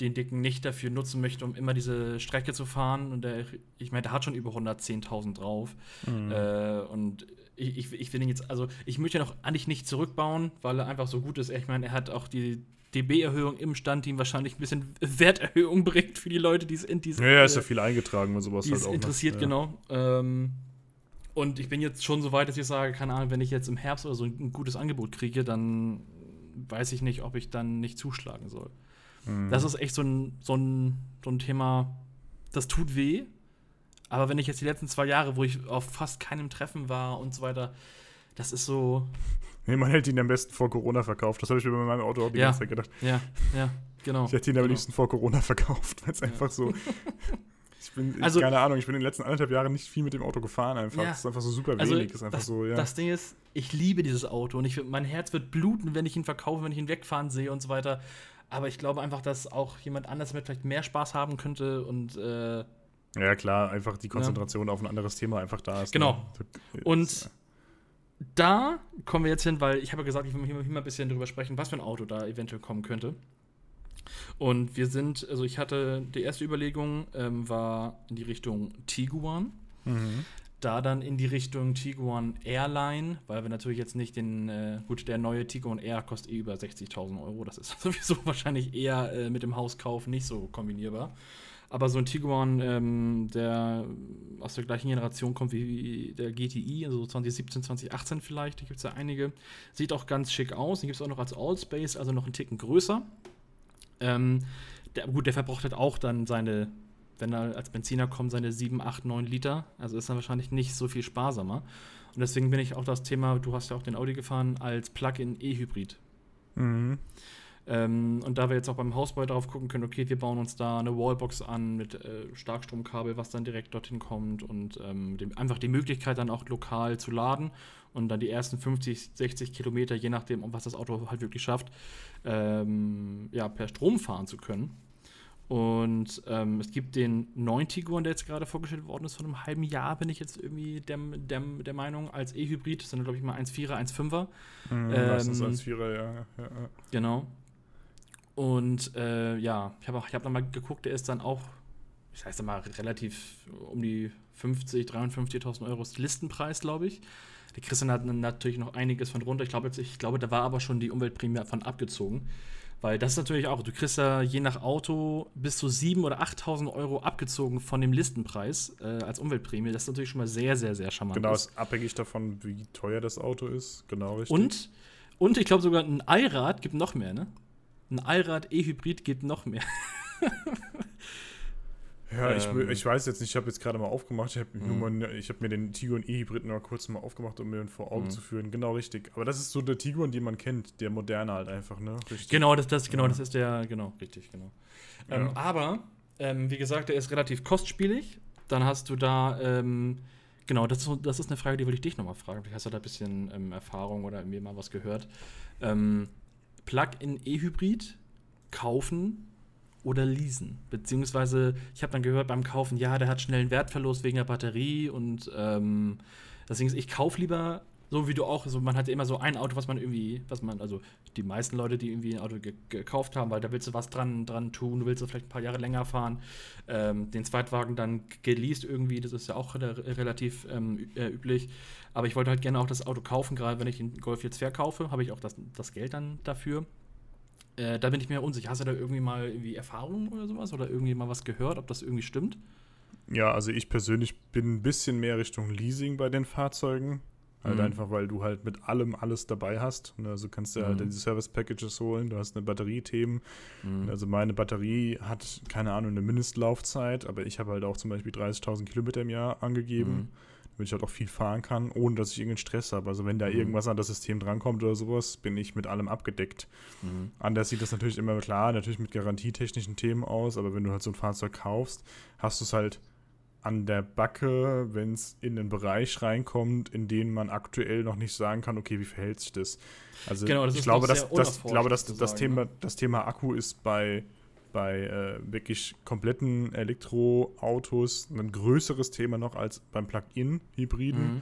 den Dicken nicht dafür nutzen möchte, um immer diese Strecke zu fahren. Und der, ich meine, der hat schon über 110.000 drauf. Mhm. Äh, und ich, ich, ich will ihn jetzt, also ich möchte ihn auch eigentlich nicht zurückbauen, weil er einfach so gut ist. Ich meine, er hat auch die DB-Erhöhung im Stand, die ihm wahrscheinlich ein bisschen Werterhöhung bringt für die Leute, die es in diese. ja, ja, ist ja viel eingetragen und sowas halt auch. interessiert, ne? genau. Ähm, und ich bin jetzt schon so weit, dass ich sage, keine Ahnung, wenn ich jetzt im Herbst oder so ein gutes Angebot kriege, dann weiß ich nicht, ob ich dann nicht zuschlagen soll. Mhm. Das ist echt so ein, so, ein, so ein Thema, das tut weh. Aber wenn ich jetzt die letzten zwei Jahre, wo ich auf fast keinem Treffen war und so weiter, das ist so, Nee, man hätte ihn am besten vor Corona verkauft. Das habe ich mir bei meinem Auto auch die Ja. ganze Zeit gedacht. ja, ja, genau. Ich hätte ihn am genau. liebsten vor Corona verkauft, weil es Ja. einfach so. Ich bin, Also- keine Ahnung, ich bin in den letzten anderthalb Jahren nicht viel mit dem Auto gefahren einfach. Ja. Das ist einfach so super Also, wenig. ist einfach das, so, ja. das Ding ist, ich liebe dieses Auto und ich, mein Herz wird bluten, wenn ich ihn verkaufe, wenn ich ihn wegfahren sehe und so weiter. Aber ich glaube einfach, dass auch jemand anders damit vielleicht mehr Spaß haben könnte und äh, ja, klar, einfach die Konzentration ja. auf ein anderes Thema einfach da ist. Genau. Ne? Und da kommen wir jetzt hin, weil ich habe ja gesagt, ich will hier mal ein bisschen drüber sprechen, was für ein Auto da eventuell kommen könnte. Und wir sind, also ich hatte, die erste Überlegung ähm, war in die Richtung Tiguan. Mhm. Da dann in die Richtung Tiguan Airline, weil wir natürlich jetzt nicht den, äh, gut, der neue Tiguan Air kostet eh über 60.000 Euro. Das ist sowieso wahrscheinlich eher äh, mit dem Hauskauf nicht so kombinierbar. Aber so ein Tiguan, ähm, der aus der gleichen Generation kommt wie der GTI, also 2017, 2018 vielleicht, da gibt es ja einige. Sieht auch ganz schick aus. Den gibt es auch noch als Allspace, also noch einen Ticken größer. Ähm, der, gut, der verbraucht halt auch dann seine, wenn er als Benziner kommt, seine 7, 8, 9 Liter. Also ist dann wahrscheinlich nicht so viel sparsamer. Und deswegen bin ich auch das Thema, du hast ja auch den Audi gefahren, als Plug-in E-Hybrid. Mhm. Ähm, und da wir jetzt auch beim Hausbau darauf gucken können, okay, wir bauen uns da eine Wallbox an mit äh, Starkstromkabel, was dann direkt dorthin kommt und ähm, dem, einfach die Möglichkeit dann auch lokal zu laden und dann die ersten 50, 60 Kilometer, je nachdem, was das Auto halt wirklich schafft, ähm, ja, per Strom fahren zu können. Und ähm, es gibt den 9 Tiguan, der jetzt gerade vorgestellt worden ist, vor einem halben Jahr bin ich jetzt irgendwie der, der, der Meinung, als E-Hybrid. Das sind, glaube ich, mal 1,4er, 1,5er. Mhm, ähm, meistens 1,4er, ja, ja, ja. Genau. Und äh, ja, ich habe hab dann mal geguckt, der ist dann auch, ich sage mal, relativ um die 50, 53.000 Euro ist Listenpreis, glaube ich. Der Christian hat natürlich noch einiges von runter. Ich glaube, ich glaube, da war aber schon die Umweltprämie von abgezogen. Weil das ist natürlich auch, du kriegst ja je nach Auto bis zu 7.000 oder 8.000 Euro abgezogen von dem Listenpreis äh, als Umweltprämie. Das ist natürlich schon mal sehr, sehr, sehr charmant. Genau, ist abhängig davon, wie teuer das Auto ist. Genau, richtig. Und, und ich glaube sogar ein Allrad gibt noch mehr, ne? Ein Allrad E-Hybrid gibt noch mehr. Ja, ich, ähm. ich weiß jetzt nicht, ich habe jetzt gerade mal aufgemacht, ich habe mhm. hab mir den Tiguan E-Hybrid noch kurz mal aufgemacht, um mir den vor Augen mhm. zu führen. Genau richtig. Aber das ist so der Tiguan, den man kennt, der moderne halt einfach, ne? Richtig. Genau, das, das, genau, ja. das ist der, genau, richtig, genau. Ähm, ja. aber, ähm, wie gesagt, der ist relativ kostspielig. Dann hast du da, ähm, genau, das, das ist eine Frage, die würde ich dich nochmal fragen. Vielleicht hast du da ein bisschen ähm, Erfahrung oder mir mal was gehört. Ähm, Plug-in E-Hybrid kaufen oder leasen. Beziehungsweise, ich habe dann gehört beim Kaufen, ja, der hat schnell einen Wertverlust wegen der Batterie und ähm, deswegen, ich kaufe lieber, so wie du auch, so, man hat ja immer so ein Auto, was man irgendwie, was man, also die meisten Leute, die irgendwie ein Auto ge gekauft haben, weil da willst du was dran, dran tun, du willst vielleicht ein paar Jahre länger fahren, ähm, den Zweitwagen dann geleast irgendwie, das ist ja auch re relativ ähm, äh, üblich. Aber ich wollte halt gerne auch das Auto kaufen, gerade wenn ich den Golf jetzt verkaufe, habe ich auch das, das Geld dann dafür. Äh, da bin ich mir unsicher. Hast du da irgendwie mal irgendwie Erfahrungen oder sowas? Oder irgendwie mal was gehört, ob das irgendwie stimmt? Ja, also ich persönlich bin ein bisschen mehr Richtung Leasing bei den Fahrzeugen. Halt mhm. einfach, weil du halt mit allem alles dabei hast. Ne, also kannst du halt mhm. halt diese Service-Packages holen, du hast eine Batteriethemen. Mhm. Also meine Batterie hat, keine Ahnung, eine Mindestlaufzeit, aber ich habe halt auch zum Beispiel 30.000 Kilometer im Jahr angegeben. Mhm damit ich halt auch viel fahren kann, ohne dass ich irgendeinen Stress habe. Also wenn da mhm. irgendwas an das System drankommt oder sowas, bin ich mit allem abgedeckt. Mhm. Anders sieht das natürlich immer klar, natürlich mit garantietechnischen Themen aus, aber wenn du halt so ein Fahrzeug kaufst, hast du es halt an der Backe, wenn es in den Bereich reinkommt, in den man aktuell noch nicht sagen kann, okay, wie verhält sich das? Also genau, das ich glaube, dass, das, glaube, dass das, Thema, ne? das Thema Akku ist bei bei äh, wirklich kompletten Elektroautos ein größeres Thema noch als beim Plug-in-Hybriden. Mhm.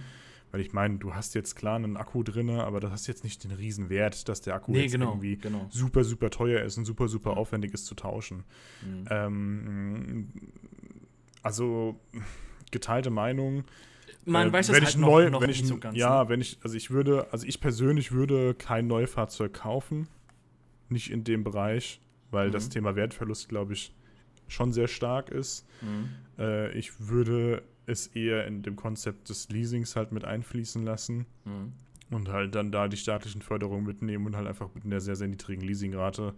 Weil ich meine, du hast jetzt klar einen Akku drin, aber das hast jetzt nicht den riesen Wert, dass der Akku nee, jetzt genau, irgendwie genau. super, super teuer ist und super, super aufwendig ist zu tauschen. Mhm. Ähm, also geteilte Meinung. Man äh, weiß wenn das ich halt neu, noch, noch wenn ich, so ganz. Ja, ne? wenn ich, also ich würde, also ich persönlich würde kein Neufahrzeug kaufen. Nicht in dem Bereich weil mhm. das Thema Wertverlust, glaube ich, schon sehr stark ist. Mhm. Äh, ich würde es eher in dem Konzept des Leasings halt mit einfließen lassen mhm. und halt dann da die staatlichen Förderungen mitnehmen und halt einfach mit einer sehr, sehr niedrigen Leasingrate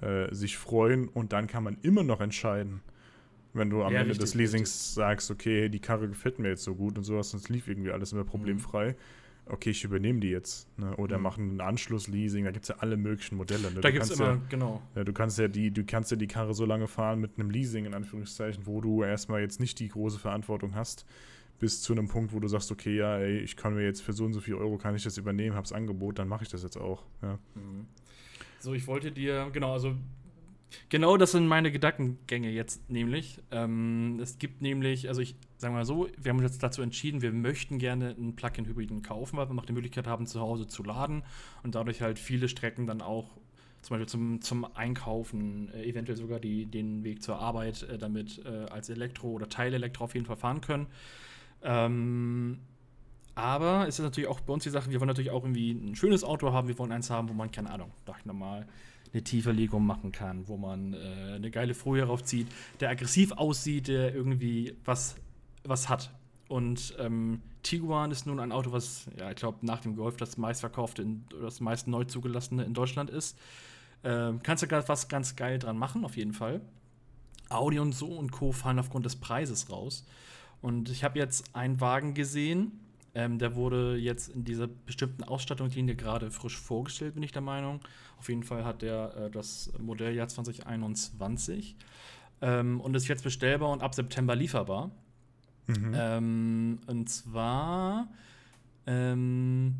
äh, sich freuen und dann kann man immer noch entscheiden, wenn du am ja, Ende richtig, des Leasings richtig. sagst, okay, die Karre gefällt mir jetzt so gut und sowas, sonst lief irgendwie alles immer mhm. problemfrei. Mhm okay, ich übernehme die jetzt. Ne? Oder mhm. machen ein Anschlussleasing, da gibt es ja alle möglichen Modelle. Ne? Da gibt es immer, ja, genau. Ja, du kannst ja die, du kannst ja die Karre so lange fahren mit einem Leasing, in Anführungszeichen, wo du erstmal jetzt nicht die große Verantwortung hast, bis zu einem Punkt, wo du sagst, okay, ja, ey, ich kann mir jetzt für so und so viel Euro kann ich das übernehmen, hab's Angebot, dann mache ich das jetzt auch. Ja. Mhm. So, ich wollte dir, genau, also Genau, das sind meine Gedankengänge jetzt nämlich. Ähm, es gibt nämlich, also ich sage mal so, wir haben uns jetzt dazu entschieden, wir möchten gerne einen Plug-in-Hybriden kaufen, weil wir noch die Möglichkeit haben, zu Hause zu laden und dadurch halt viele Strecken dann auch zum Beispiel zum, zum Einkaufen, äh, eventuell sogar die, den Weg zur Arbeit äh, damit äh, als Elektro- oder Teilelektro auf jeden Fall fahren können. Ähm, aber es ist natürlich auch bei uns die Sache, wir wollen natürlich auch irgendwie ein schönes Auto haben, wir wollen eins haben, wo man, keine Ahnung, dachte nochmal, eine Tieferlegung machen kann, wo man äh, eine geile Folie raufzieht, der aggressiv aussieht, der irgendwie was, was hat. Und ähm, Tiguan ist nun ein Auto, was, ja, ich glaube, nach dem Golf das meistverkaufte oder das meist neu zugelassene in Deutschland ist. Ähm, kannst du was ganz geil dran machen, auf jeden Fall. Audi und so und Co. fallen aufgrund des Preises raus. Und ich habe jetzt einen Wagen gesehen, ähm, der wurde jetzt in dieser bestimmten Ausstattungslinie gerade frisch vorgestellt, bin ich der Meinung. Auf jeden Fall hat der äh, das Modelljahr 2021 ähm, und ist jetzt bestellbar und ab September lieferbar. Mhm. Ähm, und zwar, ähm,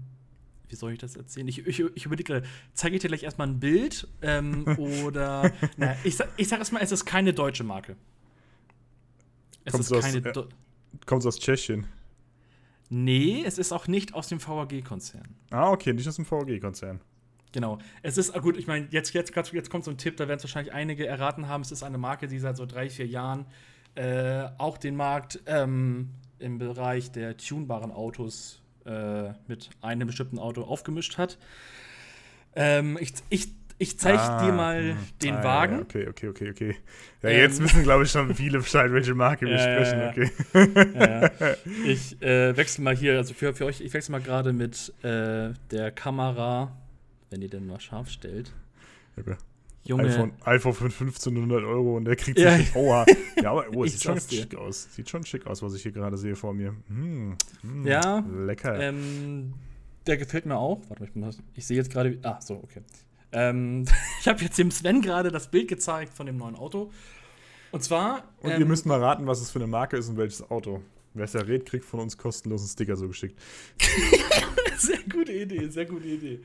wie soll ich das erzählen? Ich, ich, ich überlege, zeige ich dir gleich erstmal ein Bild ähm, oder, na, ich, ich sage erstmal, es ist keine deutsche Marke. Es Kommst ist keine. Aus, äh, kommt aus Tschechien? Nee, es ist auch nicht aus dem VAG-Konzern. Ah, okay, nicht aus dem VAG-Konzern. Genau. Es ist, ah, gut, ich meine, jetzt, jetzt, jetzt kommt so ein Tipp, da werden es wahrscheinlich einige erraten haben. Es ist eine Marke, die seit so drei, vier Jahren äh, auch den Markt ähm, im Bereich der tunbaren Autos äh, mit einem bestimmten Auto aufgemischt hat. Ähm, ich, ich ich zeige ah, dir mal mh. Hm. den ah, Wagen. Ja, okay, okay, okay, okay. Ja, ähm, jetzt wissen, glaube ich, schon viele Bescheid, welche Marke wir ja, sprechen. Okay. Ich äh, wechsle mal hier, also für, für euch, ich wechsle mal gerade mit äh, der Kamera, wenn ihr denn mal scharf stellt. Okay. Junge. iPhone, iPhone für 1500 Euro und der kriegt ja. sich. Oha. Ja, aber oh, sieht schon schick aus. Sieht schon schick aus, was ich hier gerade sehe vor mir. Mm, mm, ja. Lecker. Ähm, der gefällt mir auch. Warte mal, ich, ich sehe jetzt gerade. Ah, so, okay. Ähm, ich habe jetzt dem Sven gerade das Bild gezeigt von dem neuen Auto. Und zwar. Und ähm, ihr müsst mal raten, was es für eine Marke ist und welches Auto. Wer es errät, kriegt von uns kostenlosen Sticker so geschickt. sehr gute Idee, sehr gute Idee.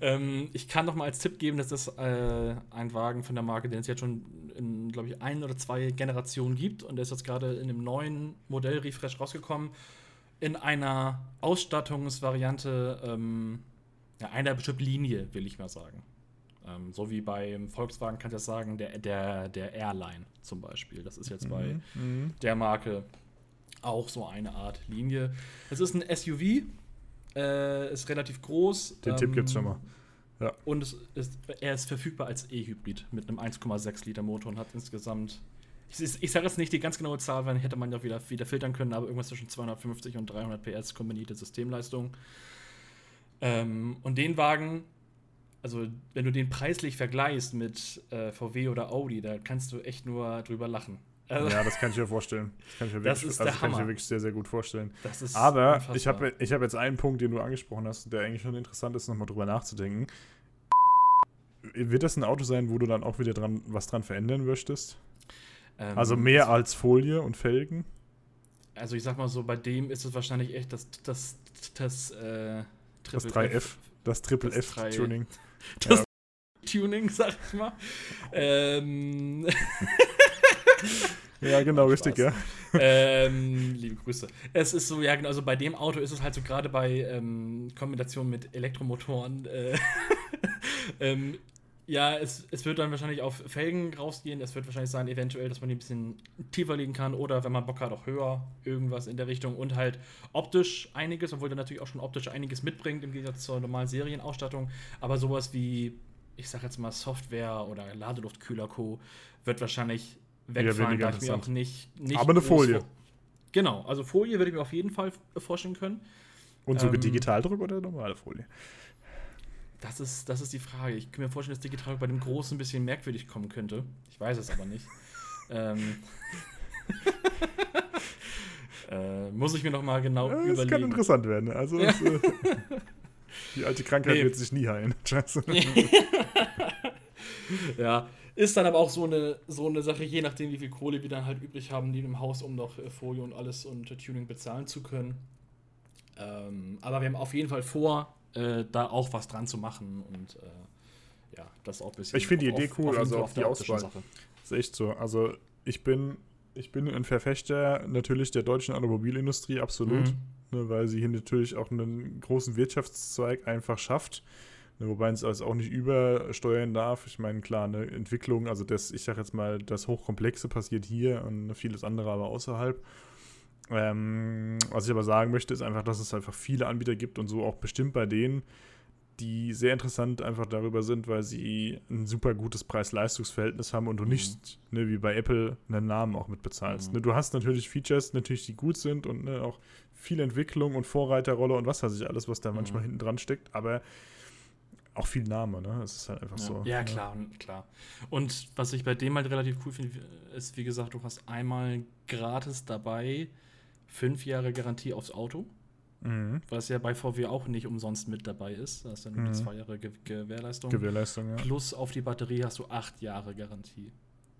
Ähm, ich kann noch mal als Tipp geben, dass das äh, ein Wagen von der Marke, den es jetzt schon in, glaube ich, ein oder zwei Generationen gibt. Und der ist jetzt gerade in dem neuen Modell Refresh rausgekommen. In einer Ausstattungsvariante ähm, ja, einer bestimmten Linie, will ich mal sagen. Ähm, so wie beim Volkswagen kann ich das sagen, der, der, der Airline zum Beispiel. Das ist jetzt mhm. bei mhm. der Marke auch so eine Art Linie. Es ist ein SUV, äh, ist relativ groß. Den ähm, Tipp gibt's schon mal. Ja. Und es ist, er ist verfügbar als E-Hybrid mit einem 1,6 Liter Motor und hat insgesamt, ich, ich sage jetzt nicht die ganz genaue Zahl, weil hätte man ja wieder, wieder filtern können, aber irgendwas zwischen 250 und 300 PS kombinierte Systemleistung. Ähm, und den Wagen also wenn du den preislich vergleichst mit äh, VW oder Audi, da kannst du echt nur drüber lachen. Also, ja, das kann ich mir vorstellen. Das kann ich mir, das wirklich, ist also, das kann ich mir wirklich sehr, sehr gut vorstellen. Das ist Aber unfassbar. ich habe ich hab jetzt einen Punkt, den du angesprochen hast, der eigentlich schon interessant ist, nochmal drüber nachzudenken. Wird das ein Auto sein, wo du dann auch wieder dran, was dran verändern möchtest? Ähm, also mehr als Folie und Felgen? Also ich sag mal so, bei dem ist es wahrscheinlich echt das, das, das, äh, das 3F, das Triple F-Tuning. Das ja. Tuning, sag ich mal. ähm. ja, genau, richtig, ja. Ähm, liebe Grüße. Es ist so, ja, genau, also bei dem Auto ist es halt so gerade bei ähm, Kombination mit Elektromotoren. Äh, ähm, ja, es, es wird dann wahrscheinlich auf Felgen rausgehen. Es wird wahrscheinlich sein, eventuell, dass man die ein bisschen tiefer legen kann oder wenn man Bock hat, auch höher. Irgendwas in der Richtung und halt optisch einiges, obwohl der natürlich auch schon optisch einiges mitbringt im Gegensatz zur normalen Serienausstattung. Aber sowas wie, ich sag jetzt mal, Software oder Ladeluftkühler Co. wird wahrscheinlich wegfallen, da ich mir auch nicht, nicht. Aber eine Folie. Genau, also Folie würde ich mir auf jeden Fall vorstellen können. Und sogar ähm, Digitaldruck oder normale Folie? Das ist, das ist die Frage. Ich kann mir vorstellen, dass Digital bei dem Großen ein bisschen merkwürdig kommen könnte. Ich weiß es aber nicht. ähm, äh, muss ich mir noch mal genau ja, das überlegen. Das kann interessant werden. Also ja. es, äh, die alte Krankheit nee. wird sich nie heilen. ja, ist dann aber auch so eine, so eine Sache, je nachdem, wie viel Kohle wir dann halt übrig haben, die im Haus, um noch äh, Folie und alles und Tuning bezahlen zu können. Ähm, aber wir haben auf jeden Fall vor, äh, da auch was dran zu machen und äh, ja, das auch ein bisschen. Ich finde die Idee auf- cool, auf also auf die Auswahl. Sache. Das ist echt so. Also ich bin, ich bin ein Verfechter natürlich der deutschen Automobilindustrie, absolut. Mhm. Ne, weil sie hier natürlich auch einen großen Wirtschaftszweig einfach schafft. Ne, wobei es also auch nicht übersteuern darf. Ich meine, klar, eine Entwicklung, also das, ich sage jetzt mal, das Hochkomplexe passiert hier und vieles andere aber außerhalb. Ähm, was ich aber sagen möchte, ist einfach, dass es einfach viele Anbieter gibt und so auch bestimmt bei denen, die sehr interessant einfach darüber sind, weil sie ein super gutes Preis-Leistungs-Verhältnis haben und du Mhm. nicht, ne, wie bei Apple, einen Namen auch mitbezahlst. Mhm. Ne, du hast natürlich Features, natürlich, die gut sind und ne, auch viel Entwicklung und Vorreiterrolle und was weiß ich alles, was da Mhm. manchmal hinten dran steckt, aber auch viel Name, ne? Es ist halt einfach Ja, so. ja klar, klar. Und was ich bei dem halt relativ cool finde, ist, wie gesagt, du hast einmal gratis dabei fünf Jahre Garantie aufs Auto, Mhm. was ja bei VW auch nicht umsonst mit dabei ist. Da hast du ja nur Mhm. die zwei Jahre Ge Gewährleistung. Gewährleistung, ja. Plus auf die Batterie hast du acht Jahre Garantie.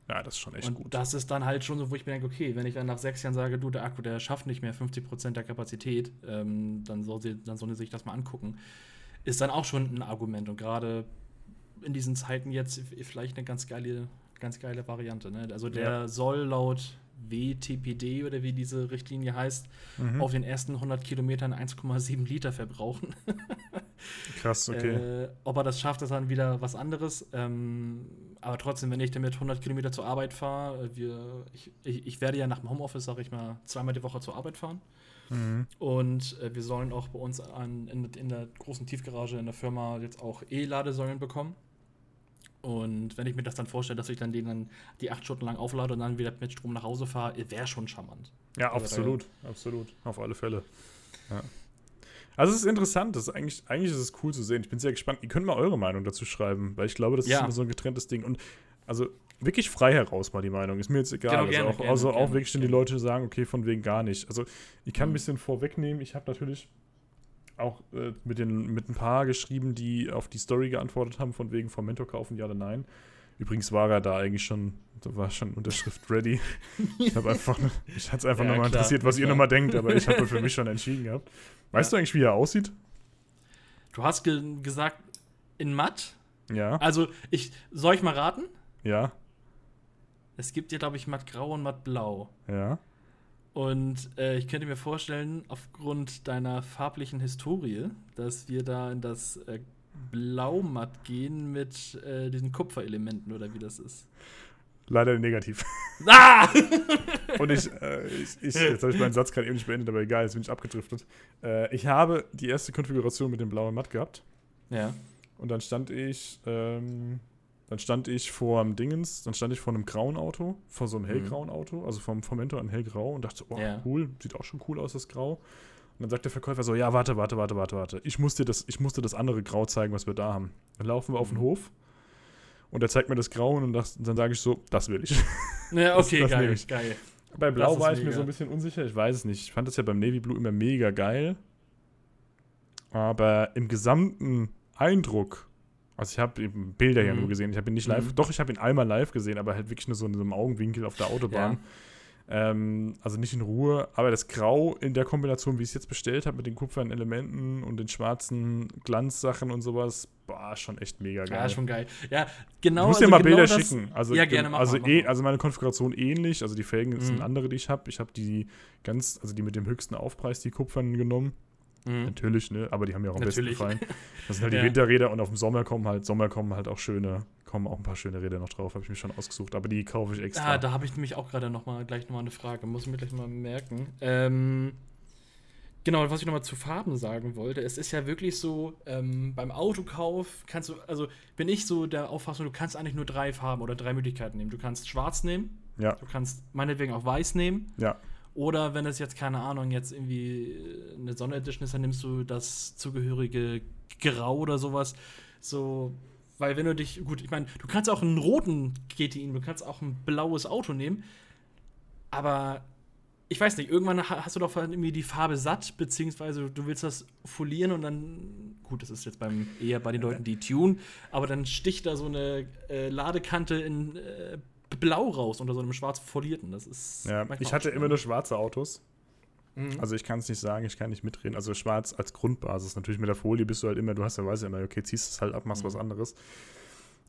Ja, das ist schon echt und gut. das ist dann halt schon so, wo ich mir denke, okay, wenn ich dann nach sechs Jahren sage, du, der Akku, der schafft nicht mehr 50% der Kapazität, ähm, dann, soll sie, dann sollen sie sich das mal angucken. Ist dann auch schon ein Argument. Und gerade in diesen Zeiten jetzt vielleicht eine ganz geile, ganz geile Variante. Ne? Also der Ja. soll laut WTPD oder wie diese Richtlinie heißt, Mhm. auf den ersten 100 Kilometern 1,7 Liter verbrauchen. Krass, okay. Äh, ob er das schafft, ist dann wieder was anderes. Ähm, aber trotzdem, wenn ich damit 100 Kilometer zur Arbeit fahre, wir, ich, ich, ich werde ja nach dem Homeoffice, sage ich mal, zweimal die Woche zur Arbeit fahren. Mhm. Und äh, wir sollen auch bei uns an, in, in der großen Tiefgarage in der Firma jetzt auch E-Ladesäulen bekommen. Und wenn ich mir das dann vorstelle, dass ich dann den dann die acht Stunden lang auflade und dann wieder mit Strom nach Hause fahre, wäre schon charmant. Ja, Also da- absolut, absolut. Auf alle Fälle. Ja. Also es ist interessant, das ist eigentlich, eigentlich ist es cool zu sehen. Ich bin sehr gespannt. Ihr könnt mal eure Meinung dazu schreiben, weil ich glaube, das Ja. ist immer so ein getrenntes Ding. Und also wirklich frei heraus mal die Meinung. Ist mir jetzt egal. Genau, also gerne, auch, gerne, also auch gerne, wirklich, wenn die. Leute sagen, okay, von wegen gar nicht. Also ich kann ein Mhm. bisschen vorwegnehmen. Ich habe natürlich auch äh, mit, den, mit ein paar geschrieben, die auf die Story geantwortet haben, von wegen vom Mentor kaufen, ja oder nein. Übrigens war er da eigentlich schon, da war schon Unterschrift ready. Ich habe einfach, mich hat es einfach Ja, nochmal interessiert, was ihr klar. nochmal denkt, aber ich habe für mich schon entschieden gehabt. Weißt Ja. du eigentlich, wie er aussieht? Du hast ge gesagt, in matt. Ja, Also, ich, soll ich mal raten? ja, Es gibt ja, glaube ich, mattgrau und mattblau. ja. Und äh, ich könnte mir vorstellen, aufgrund deiner farblichen Historie, dass wir da in das äh, Blaumatt gehen mit äh, diesen Kupferelementen oder wie das ist. Leider negativ. Ah! Und ich, äh, ich, ich jetzt habe ich meinen Satz gerade eben nicht beendet, aber egal, jetzt bin ich abgedriftet. Äh, ich habe die erste Konfiguration mit dem blauen Matt gehabt. ja. Und dann stand ich, ähm, dann stand ich vor einem Dingens, dann stand ich vor einem grauen Auto, vor so einem hellgrauen Auto, also vom, vom Mentor ein hellgrau und dachte, oh, Ja. cool, sieht auch schon cool aus, das Grau. Und dann sagt der Verkäufer so, ja, warte, warte, warte, warte, warte. Ich muss dir das, ich muss dir das andere Grau zeigen, was wir da haben. Dann laufen wir auf den Mhm. Hof und er zeigt mir das Grau und das, dann sage ich so, das will ich. Ja, Das- okay, das nehme geil, ich. geil. Bei Blau Das war ich mir mega. so ein bisschen unsicher, ich weiß es nicht. Ich fand das ja beim Navy Blue immer mega geil. Aber im gesamten Eindruck, also ich habe Bilder ja Mhm. nur gesehen, ich habe ihn nicht live, Mhm. doch, ich habe ihn einmal live gesehen, aber halt wirklich nur so in so einem Augenwinkel auf der Autobahn. Ähm, also nicht in Ruhe, aber das Grau in der Kombination, wie ich es jetzt bestellt habe, mit den kupfernen Elementen und den schwarzen Glanzsachen und sowas, war schon echt mega geil. Ja, schon geil. Ja, genau. Ich muss dir also mal genau Bilder das- schicken. Also, Ja, gerne, mach also, mal, eh, also meine Konfiguration ähnlich. Also die Felgen sind Mhm. andere, die ich habe. Ich habe die ganz, also die mit dem höchsten Aufpreis, die Kupfern genommen. Mhm. Natürlich, ne? Aber die haben mir auch am besten Natürlich. gefallen. Das sind halt die Ja. Winterräder und auf dem Sommer kommen halt, Sommer kommen halt auch schöne, kommen auch ein paar schöne Räder noch drauf, habe ich mir schon ausgesucht. Aber die kaufe ich extra. Ah, da habe ich nämlich auch gerade noch mal, gleich nochmal eine Frage. Muss ich mir gleich mal merken. Ähm, genau, was ich nochmal zu Farben sagen wollte. Es ist ja wirklich so, ähm, beim Autokauf kannst du, also bin ich so der Auffassung, du kannst eigentlich nur drei Farben oder drei Möglichkeiten nehmen. Du kannst schwarz nehmen, ja, du kannst meinetwegen auch weiß nehmen. ja. Oder wenn es jetzt, keine Ahnung, jetzt irgendwie äh, eine Sonderedition ist, dann nimmst du das zugehörige Grau oder sowas. So, weil wenn du dich, gut, ich meine, du kannst auch einen roten GTI, du kannst auch ein blaues Auto nehmen, aber ich weiß nicht, irgendwann ha- hast du doch irgendwie die Farbe satt, beziehungsweise du willst das folieren und dann, gut, das ist jetzt beim eher bei den Leuten, die tun, aber dann sticht da so eine äh, Ladekante in äh, Blau raus unter so einem schwarz folierten. Das ist. ja. Ich hatte immer nur schwarze Autos. Mhm. Also ich kann es nicht sagen, ich kann nicht mitreden. Also schwarz als Grundbasis. Natürlich mit der Folie bist du halt immer, du hast ja, weißt ja immer, okay, ziehst es halt ab, machst Mhm. was anderes.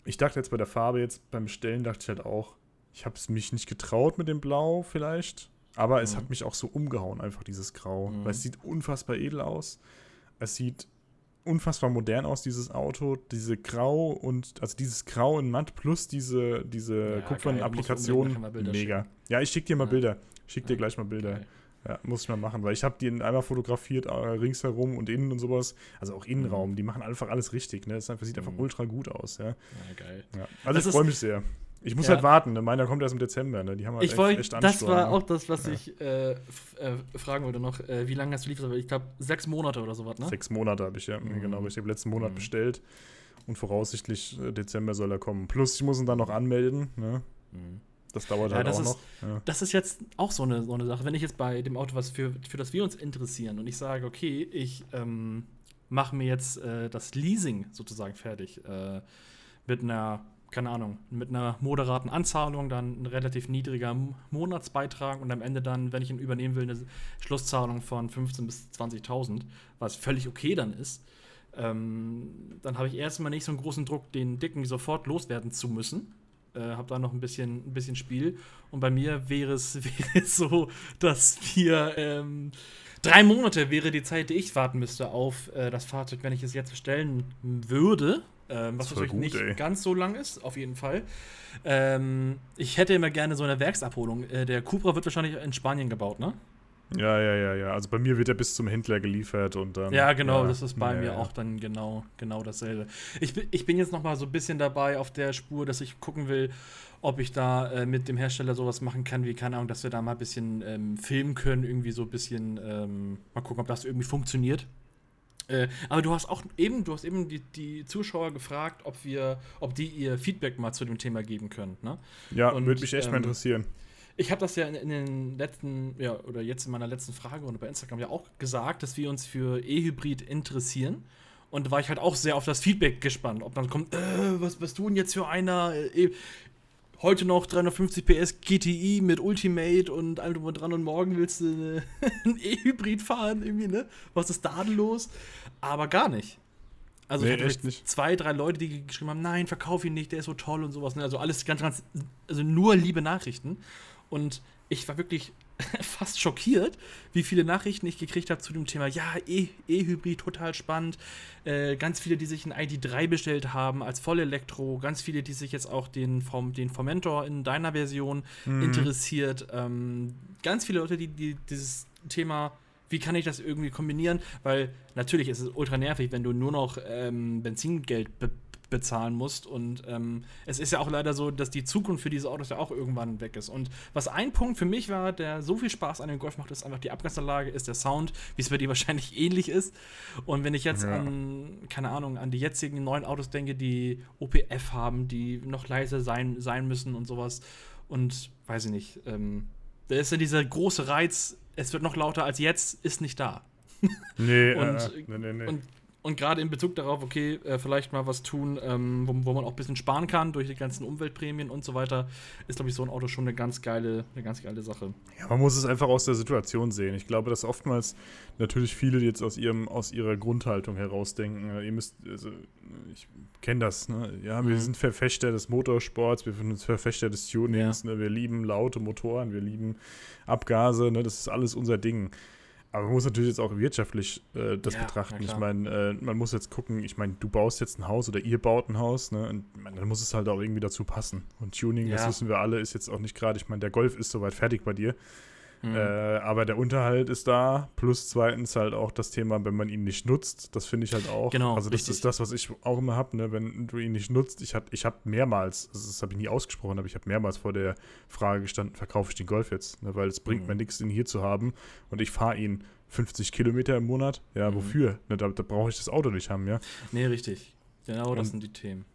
ich dachte jetzt bei der Farbe, jetzt beim Bestellen, dachte ich halt auch, ich habe es mich nicht getraut mit dem Blau vielleicht. Aber mhm. es hat mich auch so umgehauen, einfach dieses Grau. Mhm. Weil es sieht unfassbar edel aus. Es sieht unfassbar modern aus, dieses Auto. Diese Grau und, also dieses Grau in Matt plus diese, diese ja, kupfernen Applikationen. Mega. Schicken. Ja, ich schicke dir mal ja. Bilder. Schick ja. dir gleich mal Bilder. Okay. Ja, muss ich mal machen, weil ich habe die einmal fotografiert, äh, ringsherum und innen und sowas. Also auch Innenraum, mhm. die machen einfach alles richtig. Ne? Das sieht einfach mhm. ultra gut aus. Ja, ja geil. Ja. Also das ich freue mich sehr. Ich muss ja. halt warten, ne? meiner kommt erst im Dezember, ne? Die haben halt ich echt, wollt, echt Das war ne? auch das, was ja. ich äh, äh, fragen wollte noch. Äh, wie lange hast du liefert? Ich glaube, sechs Monate oder sowas, ne? Sechs Monate habe ich, ja. Mhm. Genau, ich habe letzten Monat mhm. bestellt. Und voraussichtlich äh, Dezember soll er kommen. Plus, ich muss ihn dann noch anmelden, ne? Mhm. Das dauert ja, halt das auch ist, noch. Ja. Das ist jetzt auch so eine, so eine Sache. Wenn ich jetzt bei dem Auto, was für, für das wir uns interessieren, und ich sage, okay, ich ähm, mache mir jetzt äh, das Leasing sozusagen fertig. Äh, mit einer keine Ahnung, mit einer moderaten Anzahlung, dann ein relativ niedriger Monatsbeitrag und am Ende dann, wenn ich ihn übernehmen will, eine Schlusszahlung von 15.000 bis 20.000, was völlig okay dann ist. Ähm, dann habe ich erstmal nicht so einen großen Druck, den Dicken sofort loswerden zu müssen. Äh, habe da noch ein bisschen, ein bisschen Spiel. Und bei mir wäre es, so, dass wir ähm, drei Monate wäre die Zeit, die ich warten müsste auf äh, das Fahrzeug, wenn ich es jetzt bestellen würde. Ähm, was natürlich gut, nicht ey. ganz so lang ist, auf jeden Fall. Ähm, ich hätte immer gerne so eine Werksabholung. Äh, der Cupra wird wahrscheinlich in Spanien gebaut, ne? Ja, ja, ja, ja. Also bei mir wird er bis zum Händler geliefert und dann. Ja, genau, ja, das ist bei ja, mir ja. auch dann genau, genau dasselbe. Ich, ich bin jetzt noch mal so ein bisschen dabei auf der Spur, dass ich gucken will, ob ich da äh, mit dem Hersteller sowas machen kann, wie, keine Ahnung, dass wir da mal ein bisschen ähm, filmen können, irgendwie so ein bisschen, ähm, mal gucken, ob das irgendwie funktioniert. Äh, aber du hast auch eben, du hast eben die, die Zuschauer gefragt, ob wir, ob die ihr Feedback mal zu dem Thema geben können. Ne? Ja, würde mich echt ähm, mal interessieren. Ich habe das ja in, in, den letzten, ja, oder jetzt in meiner letzten Frage und bei Instagram ja auch gesagt, dass wir uns für E-Hybrid interessieren. Und da war ich halt auch sehr auf das Feedback gespannt, ob dann kommt, äh, was bist du denn jetzt für einer? Heute noch 350 PS GTI mit Ultimate und allem drum und dran und morgen willst du eine, ein E-Hybrid fahren, irgendwie, ne? Was ist da denn los? Aber gar nicht. Also nee, ich hatte nicht. zwei, drei Leute, die geschrieben haben, nein, verkauf ihn nicht, der ist so toll und sowas. Ne? Also alles ganz, ganz, also nur liebe Nachrichten. Und ich war wirklich fast schockiert, wie viele Nachrichten ich gekriegt habe zu dem Thema. Ja, E-Hybrid, e total spannend. Äh, ganz viele, die sich ein ID3 bestellt haben als Vollelektro. Ganz viele, die sich jetzt auch den, vom, den Formentor in deiner Version mhm. interessiert. Ähm, ganz viele Leute, die, die dieses Thema wie kann ich das irgendwie kombinieren? Weil natürlich ist es ultra nervig, wenn du nur noch ähm, Benzingeld be bezahlen musst. Und ähm, es ist ja auch leider so, dass die Zukunft für diese Autos ja auch irgendwann weg ist. Und was ein Punkt für mich war, der so viel Spaß an dem Golf macht, ist einfach die Abgasanlage, ist der Sound, wie es bei dir wahrscheinlich ähnlich ist. Und wenn ich jetzt ja. an, keine Ahnung, an die jetzigen neuen Autos denke, die OPF haben, die noch leiser sein, sein müssen und sowas. Und weiß ich nicht, ähm, da ist ja dieser große Reiz, es wird noch lauter als jetzt, ist nicht da. Nee, und, äh, nee, nee, nee. und und gerade in Bezug darauf, okay, äh, vielleicht mal was tun, ähm, wo, wo, man auch ein bisschen sparen kann durch die ganzen Umweltprämien und so weiter, ist, glaube ich, so ein Auto schon eine ganz geile, eine ganz geile Sache. Ja, man muss es einfach aus der Situation sehen. Ich glaube, dass oftmals natürlich viele jetzt aus ihrem, aus ihrer Grundhaltung herausdenken. Ihr müsst, also ich kenne das, ne? Ja, wir mhm. sind Verfechter des Motorsports, wir sind Verfechter des Tunings, ja. ne? wir lieben laute Motoren, wir lieben Abgase, ne? Das ist alles unser Ding. Aber man muss natürlich jetzt auch wirtschaftlich äh, das ja, betrachten. Ich meine, äh, man muss jetzt gucken, ich meine, du baust jetzt ein Haus oder ihr baut ein Haus, ne? Und man, dann muss es halt auch irgendwie dazu passen. Und Tuning, ja. das wissen wir alle, ist jetzt auch nicht gerade, ich meine, der Golf ist soweit fertig bei dir. Mhm. Äh, aber der Unterhalt ist da, plus zweitens halt auch das Thema, wenn man ihn nicht nutzt, das finde ich halt auch. Genau, also das richtig. ist das, was ich auch immer habe, ne? wenn du ihn nicht nutzt. Ich habe ich hab mehrmals, also das habe ich nie ausgesprochen, aber ich habe mehrmals vor der Frage gestanden, verkaufe ich den Golf jetzt? Ne? Weil es bringt mhm. mir nichts, ihn hier zu haben und ich fahre ihn 50 Kilometer im Monat. Ja, mhm. wofür? Ne, da, da brauche ich das Auto nicht haben, ja. Nee, richtig. Genau, das sind die Themen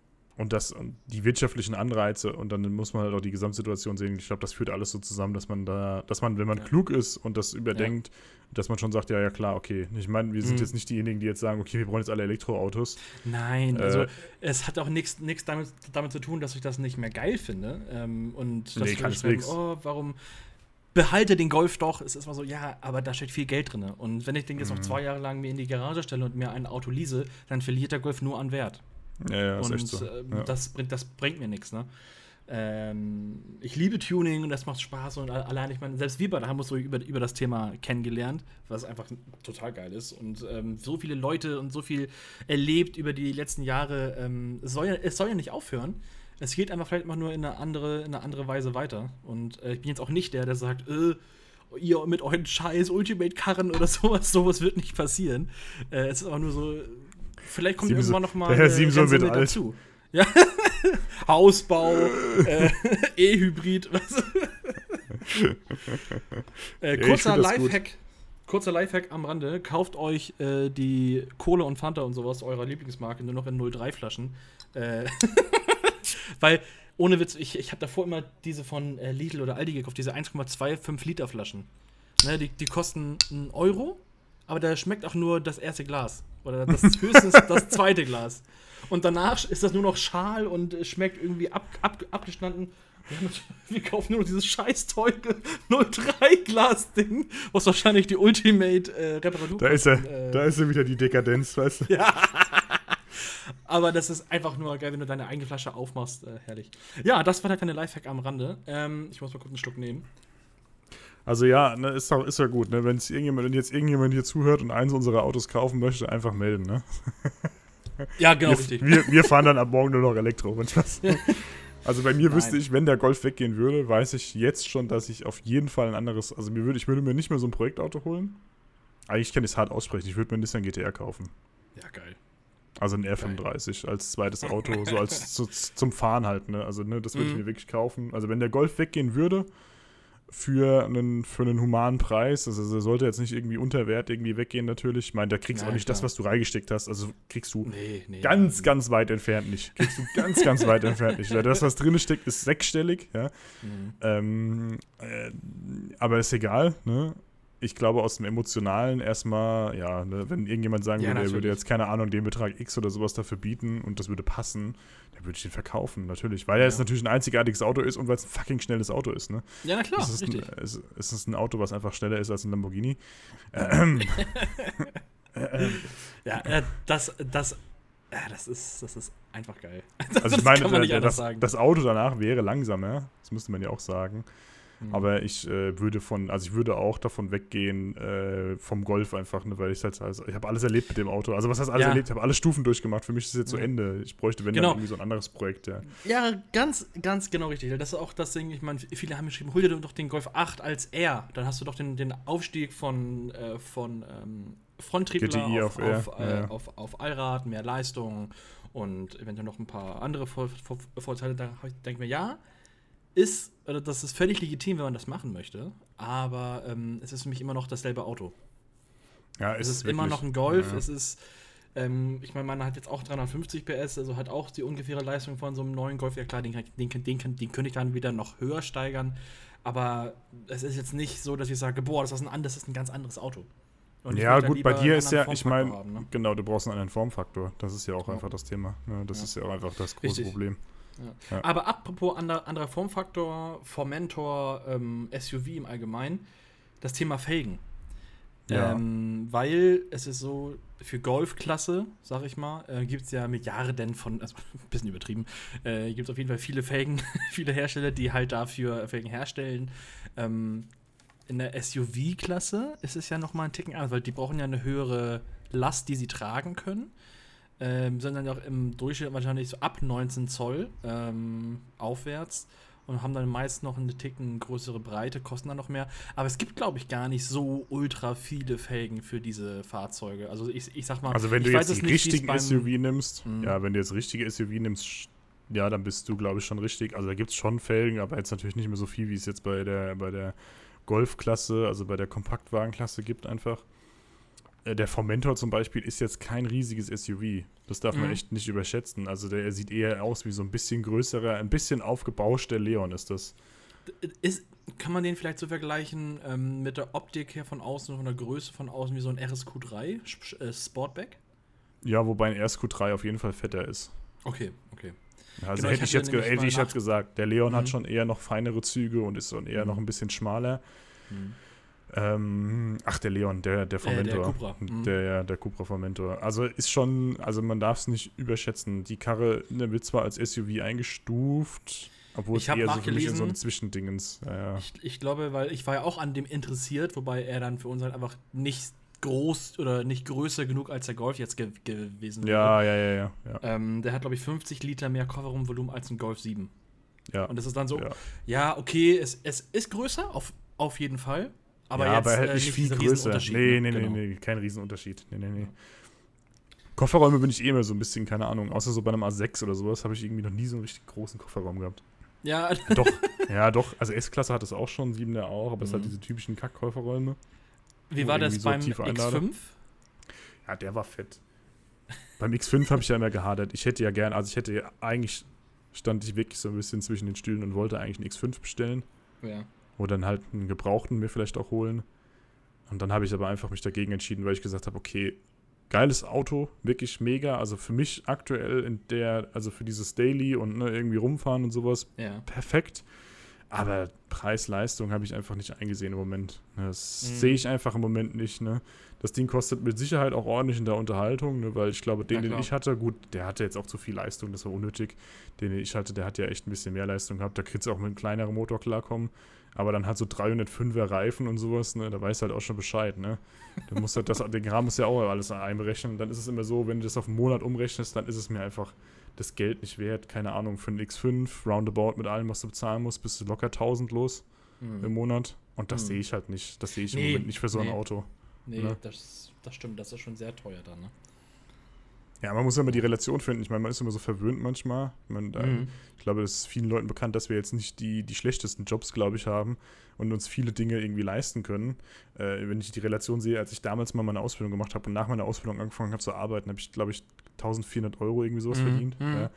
und das und die wirtschaftlichen Anreize und dann muss man halt auch die Gesamtsituation sehen. Ich glaube, das führt alles so zusammen, dass man da, dass man, wenn man ja. klug ist und das überdenkt, ja. dass man schon sagt, ja, ja klar, okay. Ich meine, wir sind mhm. jetzt nicht diejenigen, die jetzt sagen, okay, wir brauchen jetzt alle Elektroautos. Nein, äh, also es hat auch nichts damit, damit zu tun, dass ich das nicht mehr geil finde ähm, und dass nee, ich denke, oh, warum behalte den Golf doch. Es ist mal so, ja, aber da steht viel Geld drin. Und wenn ich den jetzt mhm. noch zwei Jahre lang mir in die Garage stelle und mir ein Auto lease, dann verliert der Golf nur an Wert. Ja, ja, und so. äh, Ja. das, bringt, das bringt mir nichts, ne? Ähm, ich liebe Tuning und das macht Spaß und allein, ich meine, selbst wir beide haben uns so über, über das Thema kennengelernt, was einfach total geil ist und ähm, so viele Leute und so viel erlebt über die letzten Jahre. Ähm, es, soll ja, es soll ja nicht aufhören. Es geht einfach vielleicht mal nur in eine andere, in eine andere Weise weiter. Und äh, ich bin jetzt auch nicht der, der sagt, äh, ihr mit euren scheiß Ultimate-Karren oder sowas, sowas wird nicht passieren. Äh, es ist aber nur so, vielleicht kommt Simson- irgendwann noch mal der Herr Simson wird alt. dazu. Ja. Hausbau, äh, E-Hybrid, was? äh, kurzer gut. Lifehack. Kurzer Lifehack am Rande. Kauft euch äh, die Kohle und Fanta und sowas eurer Lieblingsmarke nur noch in 03 Flaschen. Äh, weil, ohne Witz, ich, ich habe davor immer diese von äh, Lidl oder Aldi gekauft, diese 1,25 Liter Flaschen. Ne, die, die kosten einen Euro, aber da schmeckt auch nur das erste Glas. Oder das höchstens das zweite Glas. Und danach ist das nur noch Schal und schmeckt irgendwie ab, ab, abgestanden. Wir, kaufen nur noch dieses scheiß teure 03-Glas-Ding, was wahrscheinlich die Ultimate äh, Reparatur Da ist er, äh, da ist er wieder die Dekadenz, weißt du? aber das ist einfach nur geil, wenn du deine eigene Flasche aufmachst. Äh, herrlich. Ja, das war der kleine Lifehack am Rande. Ähm, ich muss mal kurz einen Schluck nehmen. Also ja, ne, ist doch ist ja gut, ne? Wenn irgendjemand, wenn jetzt irgendjemand hier zuhört und eins unserer Autos kaufen möchte, einfach melden, ne? Ja, genau, wir, richtig. wir, wir fahren dann ab morgen nur noch Elektro. wenn was. Also bei mir Nein. wüsste ich, wenn der Golf weggehen würde, weiß ich jetzt schon, dass ich auf jeden Fall ein anderes, also mir würde, ich würde mir nicht mehr so ein Projektauto holen. Eigentlich kann ich es hart aussprechen, ich würde mir ein Nissan GTR kaufen. Ja, geil. Also ein R35 als zweites Auto, so als zu, zum Fahren halt, ne? Also, ne, das würde ich Mhm. mir wirklich kaufen. Also, wenn der Golf weggehen würde, für einen, für einen humanen Preis, also er sollte jetzt nicht irgendwie unter Wert irgendwie weggehen, natürlich. Ich meine, da kriegst du auch nicht das, klar. was du reingesteckt hast. Also kriegst du Nee, nee. ganz, ganz weit entfernt nicht. Kriegst du ganz, ganz weit entfernt nicht. Weil das, was drin steckt, ist sechsstellig, ja. Mhm. Ähm, äh, aber ist egal, ne? Ich glaube, aus dem Emotionalen erstmal, ja, ne, wenn irgendjemand sagen Ja, würde, er würde natürlich. jetzt, keine Ahnung, den Betrag X oder sowas dafür bieten und das würde passen, würde ich den verkaufen, natürlich. Weil er Ja. jetzt natürlich ein einzigartiges Auto ist und weil es ein fucking schnelles Auto ist, ne? Ja, na klar, es, ist ein, richtig. es, es ist ein Auto, was einfach schneller ist als ein Lamborghini. Ähm, Ja, äh, das, das, äh, das ist, das ist einfach geil. also ich Das meine, kann man nicht äh, das, das Auto danach wäre langsamer, das müsste man ja auch sagen. Mhm. Aber ich äh, würde von, also ich würde auch davon weggehen, äh, vom Golf einfach, ne, weil ich halt, also ich habe alles erlebt mit dem Auto. Also was heißt alles Ja. erlebt? Ich habe alle Stufen durchgemacht. Für mich ist es jetzt zu Ja. Ende. Ich bräuchte, wenn Genau. dann irgendwie so ein anderes Projekt, ja. Ja, ganz, ganz genau richtig. Das ist auch das Ding, ich meine, viele haben geschrieben, hol dir doch den Golf 8 als R. Dann hast du doch den, den Aufstieg von, äh, von ähm, Fronttriebler GTI auf, auf auf, äh, ja. auf, auf Allrad, mehr Leistung und eventuell noch ein paar andere Vor Vor Vorteile. Da hab ich- denke mir, ja, ist, oder das ist völlig legitim, wenn man das machen möchte, aber ähm, es ist für mich immer noch dasselbe Auto. Ja, Es ist immer noch ein Golf, es ist, ähm, ich meine, man hat jetzt auch 350 PS, also hat auch die ungefähre Leistung von so einem neuen Golf. Ja klar, den, den, den, kann- den könnte ich dann wieder noch höher steigern, aber es ist jetzt nicht so, dass ich sage, boah, das ist ein, das ist ein ganz anderes Auto. Ja, gut, bei dir ist ja, ich meine, ne? genau, du brauchst einen anderen Formfaktor. Das ist ja auch Ja. einfach das Thema. Ja, das Ja. ist ja auch einfach das große Richtig. Problem. Ja. Ja. Aber apropos ander, anderer Formfaktor, Formentor, ähm, SUV im Allgemeinen, das Thema Felgen. Ja. Ähm, weil es ist so, für Golfklasse, sag ich mal, äh, gibt es ja Milliarden von, also ein bisschen übertrieben, äh, gibt es auf jeden Fall viele Felgen, viele Hersteller, die halt dafür Felgen herstellen. Ähm, in der SUV-Klasse ist es ja nochmal ein Ticken anders, weil die brauchen ja eine höhere Last, die sie tragen können. Ähm, sind dann auch im Durchschnitt wahrscheinlich so ab 19 Zoll ähm, aufwärts und haben dann meist noch eine Ticken größere Breite, kosten dann noch mehr. Aber es gibt, glaube ich, gar nicht so ultra viele Felgen für diese Fahrzeuge. Also ich, ich sag mal, Also wenn du jetzt einen nicht, richtigen SUV nimmst, Mhm. ja, wenn du jetzt richtige SUV nimmst, ja, dann bist du, glaube ich, schon richtig. Also da gibt es schon Felgen, aber jetzt natürlich nicht mehr so viel, wie es jetzt bei der, bei der Golfklasse, also bei der Kompaktwagenklasse gibt einfach. Äh, Der Formentor zum Beispiel ist jetzt kein riesiges SUV. Das darf man Mhm. echt nicht überschätzen. Also der sieht eher aus wie so ein bisschen größerer, ein bisschen aufgebauschter Leon ist das. Ist, kann man den vielleicht so vergleichen ähm, mit der Optik her von außen, von der Größe von außen, wie so ein RSQ3 Sp- äh, Sportback? Ja, wobei ein RSQ3 auf jeden Fall fetter ist. Okay, okay. Also Genau, hätte ich jetzt, ge- hätte ich jetzt gesagt, der Leon Mhm. hat schon eher noch feinere Züge und ist so eher Mhm. noch ein bisschen schmaler. Hm. Ähm, ach, der Leon, der, der vom Äh, der Mentor. Cupra. Mhm. Der, ja, der Cupra vom Mentor. Also ist schon, also man darf es nicht überschätzen. Die Karre ne, wird zwar als SUV eingestuft, obwohl Ich es eher so für mich in so ein Zwischendingens. Ja. Ich, ich glaube, weil ich war ja auch an dem interessiert, wobei er dann für uns halt einfach nicht groß oder nicht größer genug als der Golf jetzt ge gewesen wäre. Ja, ja, ja, ja. ja. Ähm, der hat, glaube ich, 50 Liter mehr Kofferraumvolumen als ein Golf 7. ja. Und das ist dann so, ja. ja, okay, es, es ist größer, auf, auf jeden Fall. Aber ja, jetzt aber halt äh, nicht viel größer. Nee, nee, ne? nee, Genau. nee, kein Riesenunterschied. Nee, nee, nee. Kofferräume bin ich eh immer so ein bisschen, keine Ahnung, außer so bei einem A6 oder sowas habe ich irgendwie noch nie so einen richtig großen Kofferraum gehabt. Ja, Doch, ja, doch. Also S-Klasse hat es auch schon, 7er auch, aber es hat Mhm. diese typischen Kack-Kofferräume. wie war das so beim tiefe Einlade. X5? Ja, der war fett. Beim X5 habe ich ja immer gehadert. Ich hätte ja gern, also ich hätte ja eigentlich stand ich wirklich so ein bisschen zwischen den Stühlen und wollte eigentlich einen X5 bestellen. Ja. Oder dann halt einen gebrauchten mir vielleicht auch holen. Und dann habe ich aber einfach mich dagegen entschieden, weil ich gesagt habe, okay, geiles Auto, wirklich mega. Also für mich aktuell in der, also für dieses Daily und ne, irgendwie rumfahren und sowas, Ja. perfekt. Aber Preis-Leistung habe ich einfach nicht eingesehen im Moment. Ne, Das Mhm. sehe ich einfach im Moment nicht. Ne? Das Ding kostet mit Sicherheit auch ordentlich in der Unterhaltung, ne? weil ich glaube, den, Ja, den ich hatte, gut, der hatte jetzt auch zu viel Leistung, das war unnötig. Den, den ich hatte, der hat ja echt ein bisschen mehr Leistung gehabt. Da kriegst du auch mit einem kleineren Motor klarkommen. Aber dann hat so 305er Reifen und sowas, ne? da weißt du halt auch schon Bescheid. Ne? Du musst halt das, den Kram muss ja auch alles einberechnen. Dann ist es immer so, wenn du das auf einen Monat umrechnest, dann ist es mir einfach das Geld nicht wert. Keine Ahnung, für einen X5, roundabout mit allem, was du bezahlen musst, bist du locker 1000 los Hm. im Monat. Und das Hm. sehe ich halt nicht. Das sehe ich im Nee, Moment nicht für so ein nee. Auto. Nee, Ne? das, das stimmt, das ist schon sehr teuer dann, ne? Ja, man muss ja immer die Relation finden. Ich meine, man ist immer so verwöhnt manchmal. Da, Mhm. ich glaube, es ist vielen Leuten bekannt, dass wir jetzt nicht die, die schlechtesten Jobs, glaube ich, haben und uns viele Dinge irgendwie leisten können. Äh, wenn ich die Relation sehe, als ich damals mal meine Ausbildung gemacht habe und nach meiner Ausbildung angefangen habe zu arbeiten, habe ich, glaube ich, 1400 Euro irgendwie sowas Mhm, verdient. mhm. Ja.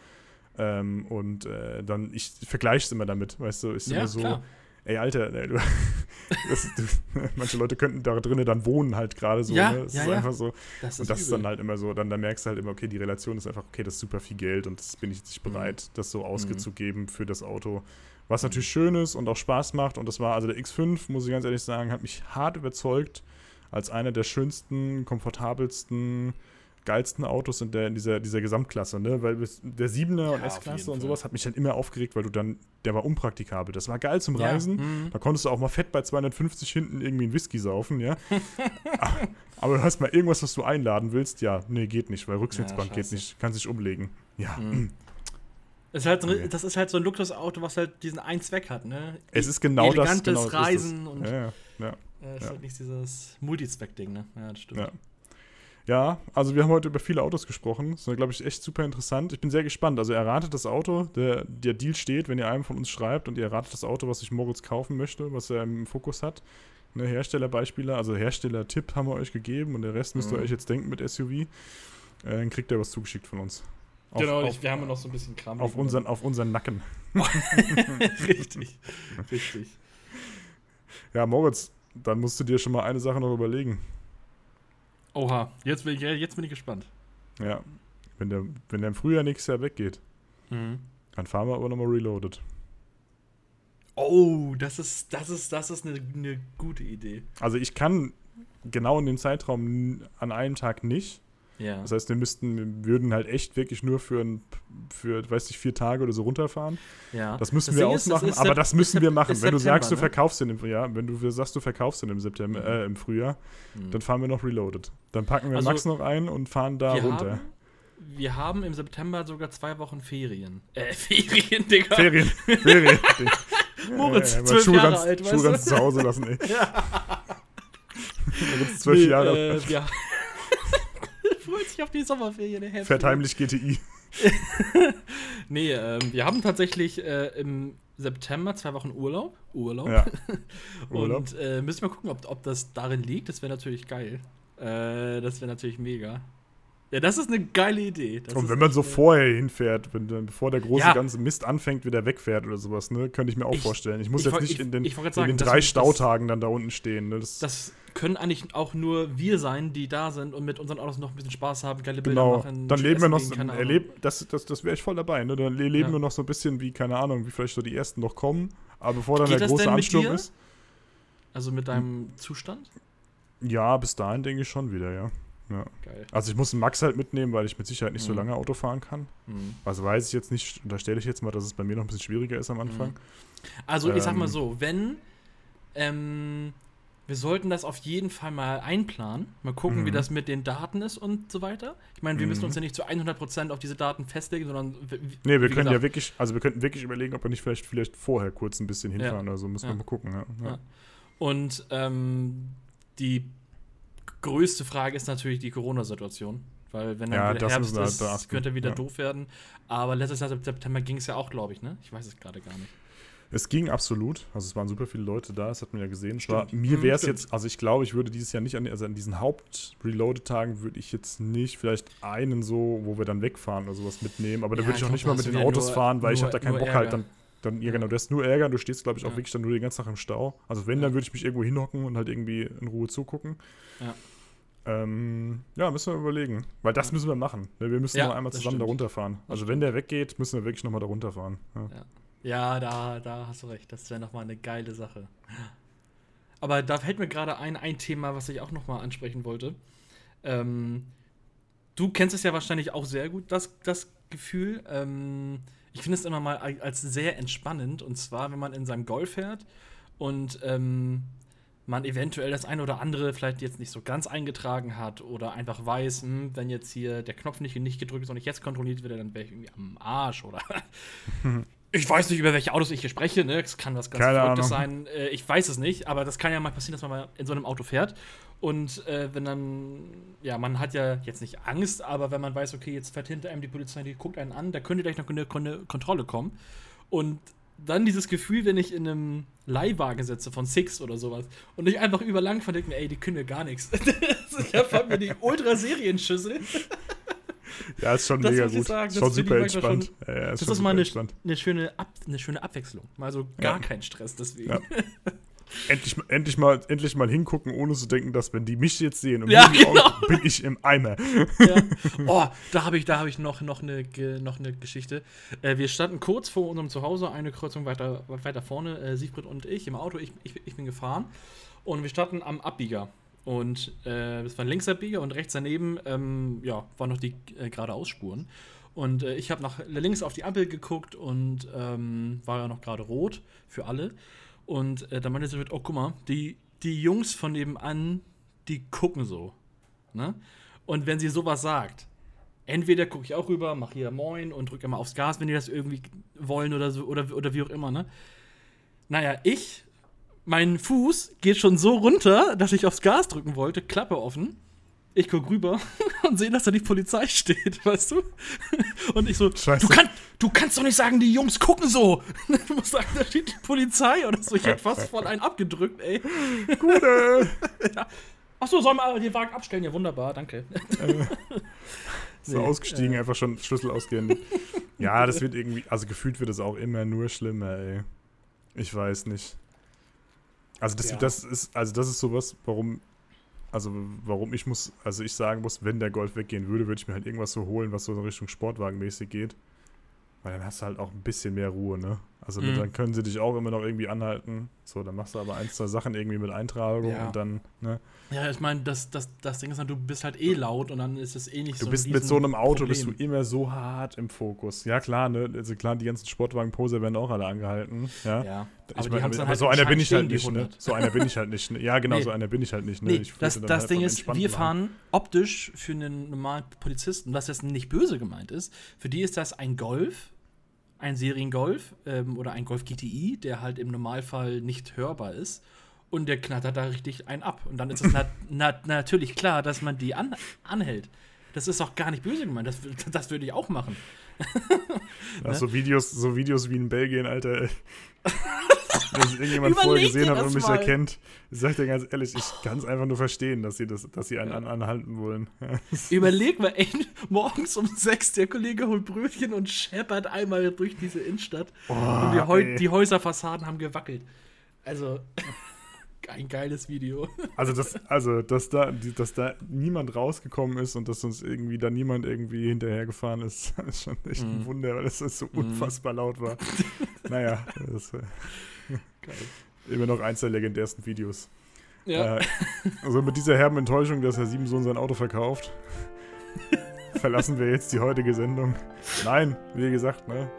Ähm, und äh, dann, ich vergleiche es immer damit, weißt du, ist Ja, immer so, klar. ey, Alter, ey, du, das, du, manche Leute könnten da drinnen dann wohnen halt gerade so, Ja, ne? Es ja, ist ja. einfach so, Das und das ist dann halt immer so, dann, dann merkst du halt immer, okay, die Relation ist einfach, okay, das ist super viel Geld und das bin ich nicht Mhm. bereit, das so auszugeben für das Auto. Was natürlich schön ist und auch Spaß macht. Und das war, also der X5, muss ich ganz ehrlich sagen, hat mich hart überzeugt als einer der schönsten, komfortabelsten, geilsten Autos in, der, in dieser, dieser Gesamtklasse, ne? Weil der 7er Ja, und S-Klasse und sowas hat mich dann immer aufgeregt, weil du dann, der war unpraktikabel. Das war geil zum Ja, Reisen. mhm. Da konntest du auch mal fett bei 250 hinten irgendwie einen Whisky saufen, ja. Aber du hast mal irgendwas, was du einladen willst, ja, nee, geht nicht, weil Rücksitzbank geht scheiße. nicht, kann sich umlegen. Ja, Mhm. Ist halt, so ein- Nee. Das ist halt so ein Luxusauto, was halt diesen einen Zweck hat, ne? es ist genau das. Elegantes Genau, das ist Reisen das. und Ja, ja, ja. äh, ist ja. halt nicht dieses Multizweck-Ding, ne? Ja, das stimmt. Ja. Also wir haben heute über viele Autos gesprochen. Das ist, glaube ich, echt super interessant. Ich bin sehr gespannt. Also erratet das Auto. Der, der Deal steht, wenn ihr einem von uns schreibt und ihr erratet das Auto, was sich Moritz kaufen möchte, was er im Fokus hat. Ne, Herstellerbeispiele, also Hersteller-Tipp haben wir euch gegeben und der Rest müsst ihr Mhm. euch jetzt denken mit SUV. Äh, dann kriegt ihr was zugeschickt von uns. Auf, genau, auf, wir haben noch so ein bisschen Kram. auf, unseren, auf unseren Nacken. richtig, richtig. Ja, Moritz, dann musst du dir schon mal eine Sache noch überlegen. Oha, jetzt bin ich, jetzt bin ich gespannt. Ja, wenn der, wenn der im Frühjahr nächstes Jahr weggeht, Mhm. dann fahren wir aber nochmal Reloaded. Oh, das ist, das ist, das ist eine, eine gute Idee. Also ich kann genau in dem Zeitraum an einem Tag nicht. Ja. Das heißt, wir müssten, wir würden halt echt wirklich nur für, ein, für weiß nicht, vier Tage oder so runterfahren. ja. Das müssen Das wir Ding ist, ausmachen, ist aber das müssen wir machen. Wenn du sagst, du ne? verkaufst den im ja, wenn du sagst, du verkaufst den im September, Mhm. äh, im Frühjahr, Mhm. dann fahren wir noch Reloaded. Dann packen wir Also, Max noch ein und fahren da wir runter. Haben, wir haben im September sogar zwei Wochen Ferien. Äh, Ferien, Digga. Ferien, Ferien. Moritz, mal zwölf Schulranz, Jahre alt, weißt Schulranz du? zu Hause lassen, ey. Moritz, zwölf Nee, Jahre, Äh, ja. Freut sich auf die Sommerferien, Herr. fährt heimlich GTI. Nee, ähm, wir haben tatsächlich äh, im September zwei Wochen Urlaub. Urlaub. Ja. Urlaub. Und äh, müssen wir gucken, ob, ob das darin liegt. Das wäre natürlich geil. Äh, das wäre natürlich mega. Ja, das ist eine geile Idee. Das Und wenn man so eine- vorher hinfährt, wenn, dann- bevor der große Ja. ganze Mist anfängt, wieder wegfährt oder sowas, ne, könnte ich mir auch Ich- vorstellen. Ich muss ich jetzt nicht ich- in den, wollte in den sagen, drei das- Stautagen dann da unten stehen. Ne? Das, Das können eigentlich auch nur wir sein, die da sind und mit unseren Autos noch ein bisschen Spaß haben, geile Bilder genau. machen. Dann leben wir noch gehen, erleb, das, das, das wäre ich voll dabei. Ne? Dann le- leben Ja. wir noch so ein bisschen wie, keine Ahnung, wie vielleicht so die ersten noch kommen. Aber bevor dann Geht der große Ansturm ist. Also mit deinem Zustand? Ja, bis dahin denke ich schon wieder, ja. Ja. Geil. Also ich muss einen Max halt mitnehmen, weil ich mit Sicherheit nicht so Mhm. lange Auto fahren kann. Mhm. Also weiß ich jetzt nicht, da stelle ich jetzt mal, dass es bei mir noch ein bisschen schwieriger ist am Anfang. Mhm. Also ich sag mal Ähm. so, wenn ähm, wir sollten das auf jeden Fall mal einplanen, mal gucken, wie Mhm. das mit den Daten ist und so weiter. Ich meine, wir müssen Mhm. uns ja nicht zu 100% auf diese Daten festlegen, sondern wie- Nee, wir wie können ja gesagt, wirklich, also wir könnten wirklich überlegen, ob wir nicht vielleicht, vielleicht vorher kurz ein bisschen hinfahren oder so, müssen Ja. wir mal gucken. Ja. Ja. Ja. Und ähm, die größte Frage ist natürlich die Corona-Situation. Weil wenn dann Ja, wieder Herbst halt ist, beachten. könnte wieder Ja. doof werden. Aber letztes Jahr September ging es ja auch, glaube ich, ne? Ich weiß es gerade gar nicht. Es ging absolut, also es waren super viele Leute da, das hat man ja gesehen. Es war, mir wäre es jetzt, also ich glaube, ich würde dieses Jahr nicht an, also an diesen Haupt-Reloaded-Tagen würde ich jetzt nicht vielleicht einen so, wo wir dann wegfahren oder sowas mitnehmen, aber da Ja, würde ich ich auch nicht da mal mit den Autos nur- fahren, weil ich nur- habe da keinen Bock halt Ärger. dann, dann ja genau, du hast nur Ärger, du stehst glaube ich auch Ja. wirklich dann nur den ganzen Tag im Stau. Also wenn, dann würde ich mich irgendwo hinhocken und halt irgendwie in Ruhe zugucken. Ja. Ähm, ja, müssen wir überlegen. Weil das Ja. müssen wir machen. Wir müssen Ja, noch einmal zusammen da runterfahren. Also wenn der weggeht, müssen wir wirklich nochmal da runterfahren. Ja. Ja, da, da hast du recht. Das wäre nochmal eine geile Sache. Aber da fällt mir gerade ein, ein Thema, was ich auch nochmal ansprechen wollte. Ähm, du kennst es ja wahrscheinlich auch sehr gut, das, das Gefühl. Ähm, ich finde es immer mal als sehr entspannend. Und zwar, wenn man in seinem Golf fährt und ähm, man eventuell das eine oder andere vielleicht jetzt nicht so ganz eingetragen hat oder einfach weiß, hm, wenn jetzt hier der Knopf nicht, nicht gedrückt ist und nicht jetzt kontrolliert wird, dann wäre ich irgendwie am Arsch oder ich weiß nicht, über welche Autos ich hier spreche, ne? Es kann was ganz Keine Verrücktes Ahnung. sein. Äh, ich weiß es nicht, aber das kann ja mal passieren, dass man mal in so einem Auto fährt. Und äh, wenn dann, ja, man hat ja jetzt nicht Angst, aber wenn man weiß, okay, jetzt fährt hinter einem die Polizei, die guckt einen an, da könnte gleich noch eine, eine Kontrolle kommen. Und dann dieses Gefühl, wenn ich in einem Leihwagen sitze von Six oder sowas und ich einfach überlang von denke mir, ey, die können mir gar nichts. ich habe mir die Ultra-Serienschüssel. Ja, ist schon Das mega gut. sagen, das schon super entspannt. Ja, ja, Das schon ist mal eine, eine, schöne Ab, eine schöne Abwechslung. Mal so gar Ja. kein Stress deswegen. Ja. Endlich, endlich, mal, endlich mal hingucken, ohne zu denken, dass wenn die mich jetzt sehen und Ja, genau. Augen, bin ich im Eimer. Ja. Oh, da habe ich, da hab ich noch, noch, eine, noch eine Geschichte. Äh, wir standen kurz vor unserem Zuhause, eine Kreuzung weiter, weiter vorne, äh, Siegfried und ich im Auto. Ich, ich, ich bin gefahren und wir standen am Abbieger. Und äh, das war ein Linksabbieger und rechts daneben ähm, ja, waren noch die äh, geradeausspuren. Und äh, ich habe nach links auf die Ampel geguckt und ähm, war ja noch gerade rot für alle. Und äh, da meinte sie, oh, guck mal, die, die Jungs von nebenan, die gucken so. Ne? Und wenn sie sowas sagt, entweder gucke ich auch rüber, mache hier Moin und drücke immer aufs Gas, wenn die das irgendwie wollen oder so, oder, oder wie auch immer, ne? Naja, ich, mein Fuß geht schon so runter, dass ich aufs Gas drücken wollte, Klappe offen. Ich gucke rüber und sehe, dass da die Polizei steht, weißt du? Und ich so, Scheiße. du, kann, du kannst doch nicht sagen, die Jungs gucken so. Du musst sagen, da steht die Polizei oder so. Ich hätte fast voll einen abgedrückt, ey. Gute! Achso, sollen wir den Wagen abstellen? Ja, wunderbar, danke. So Nee, ausgestiegen, äh. einfach schon Schlüssel ausgehen. ja, das wird irgendwie, also gefühlt wird es auch immer nur schlimmer, ey. Ich weiß nicht. Also das, Ja. das ist, also das ist sowas, warum, also warum ich muss, also ich sagen muss, wenn der Golf weggehen würde, würde ich mir halt irgendwas so holen, was so in Richtung Sportwagenmäßig geht. Weil dann hast du halt auch ein bisschen mehr Ruhe, ne? Also Mhm. dann können sie dich auch immer noch irgendwie anhalten. So, dann machst du aber ein, zwei Sachen irgendwie mit Eintragung Ja. und dann, ne? Ja, ich meine, das, das, das Ding ist halt, du bist halt eh laut und dann ist es eh nicht Du so ein bist mit so einem Auto bist du immer so hart im Fokus. Ja, klar, ne? Also klar, die ganzen Sportwagen-Poser werden auch alle angehalten. Ja. Ja, Ich aber mein, aber halt so einer bin ich halt nicht, ne? 100. So einer bin ich halt nicht. Ne? Ja, genau, Nee. so einer bin ich halt nicht, ne? Nee, das, das halt Ding ist, wir machen. fahren optisch für einen normalen Polizisten, was jetzt nicht böse gemeint ist, für die ist das ein Golf, ein Seriengolf ähm, oder ein Golf GTI, der halt im Normalfall nicht hörbar ist. Und der knattert da richtig einen ab. Und dann ist es nat nat natürlich klar, dass man die an anhält. Das ist auch gar nicht böse gemeint. Das, das würde ich auch machen. Ja, ne? so, Videos, so Videos wie in Belgien, Alter. Es irgendjemand vorher gesehen hat und mich mal. erkennt, ich sag dir ganz ehrlich, ich kann es einfach nur verstehen, dass sie, das, dass sie einen an, anhalten wollen. Ja. Überleg mal, ey, morgens um sechs, der Kollege holt Brötchen und scheppert einmal durch diese Innenstadt. und die, Heu die Häuserfassaden haben gewackelt. Also, ein geiles Video. Also, das, also dass, da, dass da niemand rausgekommen ist und dass uns irgendwie da niemand irgendwie hinterhergefahren ist, ist schon echt ein Mhm. Wunder, weil das so Mhm. unfassbar laut war. naja, das, äh. Immer noch eins der legendärsten Videos. Ja. Äh, also mit dieser herben Enttäuschung, dass Herr Siebensohn sein Auto verkauft, verlassen wir jetzt die heutige Sendung. Nein, wie gesagt, ne?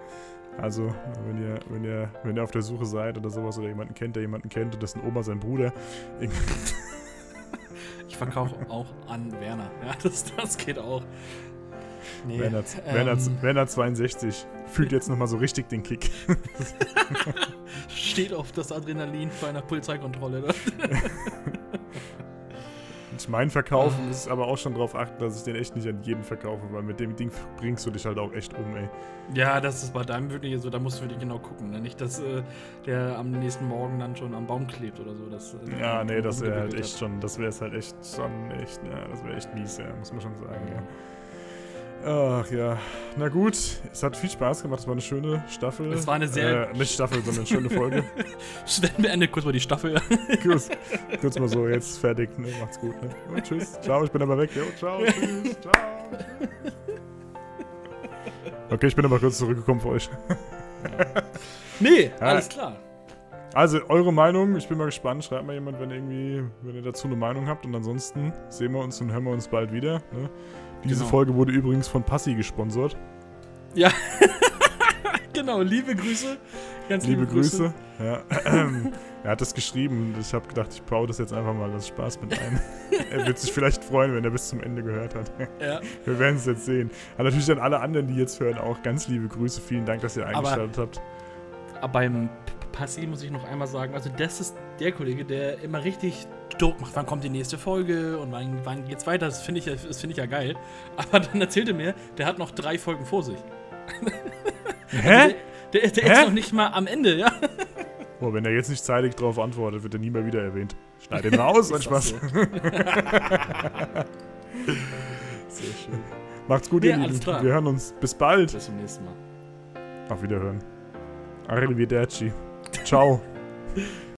Also, wenn ihr, wenn ihr, wenn ihr auf der Suche seid oder sowas oder jemanden kennt, der jemanden kennt und dessen Oma sein Bruder. Ich verkaufe auch an Werner. Ja, das, das geht auch. Nee, Werner, ähm, Werner, Werner 62 fühlt jetzt nochmal so richtig den Kick. Steht auf das Adrenalin bei einer Polizeikontrolle. Ich mein Verkaufen ist aber auch schon darauf achten, dass ich den echt nicht an jeden verkaufe, weil mit dem Ding bringst du dich halt auch echt um, ey. Ja, das ist bei deinem wirklich so, da musst du wirklich genau gucken. Ne? Nicht, dass äh, der am nächsten Morgen dann schon am Baum klebt oder so. Das, äh, ja, nee, das wäre halt echt hat. schon, das wäre es halt echt schon echt, ja, das wäre echt mies, ja, muss man schon sagen, ja. Ach ja, na gut, es hat viel Spaß gemacht, es war eine schöne Staffel. Es war eine sehr. Äh, nicht Staffel, sondern eine schöne Folge. Wir Ende kurz mal die Staffel. kurz, kurz mal so, jetzt fertig, ne? macht's gut. Ne? Und tschüss, ciao, ich bin aber weg. Jo, ciao, tschüss, ciao. Okay, ich bin aber kurz zurückgekommen für euch. nee, alles klar. Also, eure Meinung, ich bin mal gespannt. Schreibt mal jemand, wenn, irgendwie, wenn ihr dazu eine Meinung habt. Und ansonsten sehen wir uns und hören wir uns bald wieder. Ne? Diese genau. Folge wurde übrigens von Passi gesponsert. Ja. genau, liebe Grüße. Ganz liebe, liebe Grüße. Grüße. Ja. er hat das geschrieben. Ich habe gedacht, ich baue das jetzt einfach mal das Spaß mit ein. er wird sich vielleicht freuen, wenn er bis zum Ende gehört hat. Ja. Wir werden es jetzt sehen. Aber natürlich an alle anderen, die jetzt hören, auch ganz liebe Grüße. Vielen Dank, dass ihr eingeschaltet aber, habt. Aber beim Passi muss ich noch einmal sagen, also das ist der Kollege, der immer richtig Druck macht, wann kommt die nächste Folge und wann, wann geht's weiter. Das finde ich, find ich ja geil. Aber dann erzählte mir, der hat noch drei Folgen vor sich. Hä? Also der, der, der Hä? ist noch nicht mal am Ende, ja. Oh, wenn er jetzt nicht zeitig darauf antwortet, wird er nie mehr wieder erwähnt. Schneid ihn raus, mein Spaß. So. Sehr schön. Macht's gut, ja, ihr Lieben. Wir hören uns. Bis bald. Bis zum nächsten Mal. Auf Wiederhören. Arrivederci. Ciao.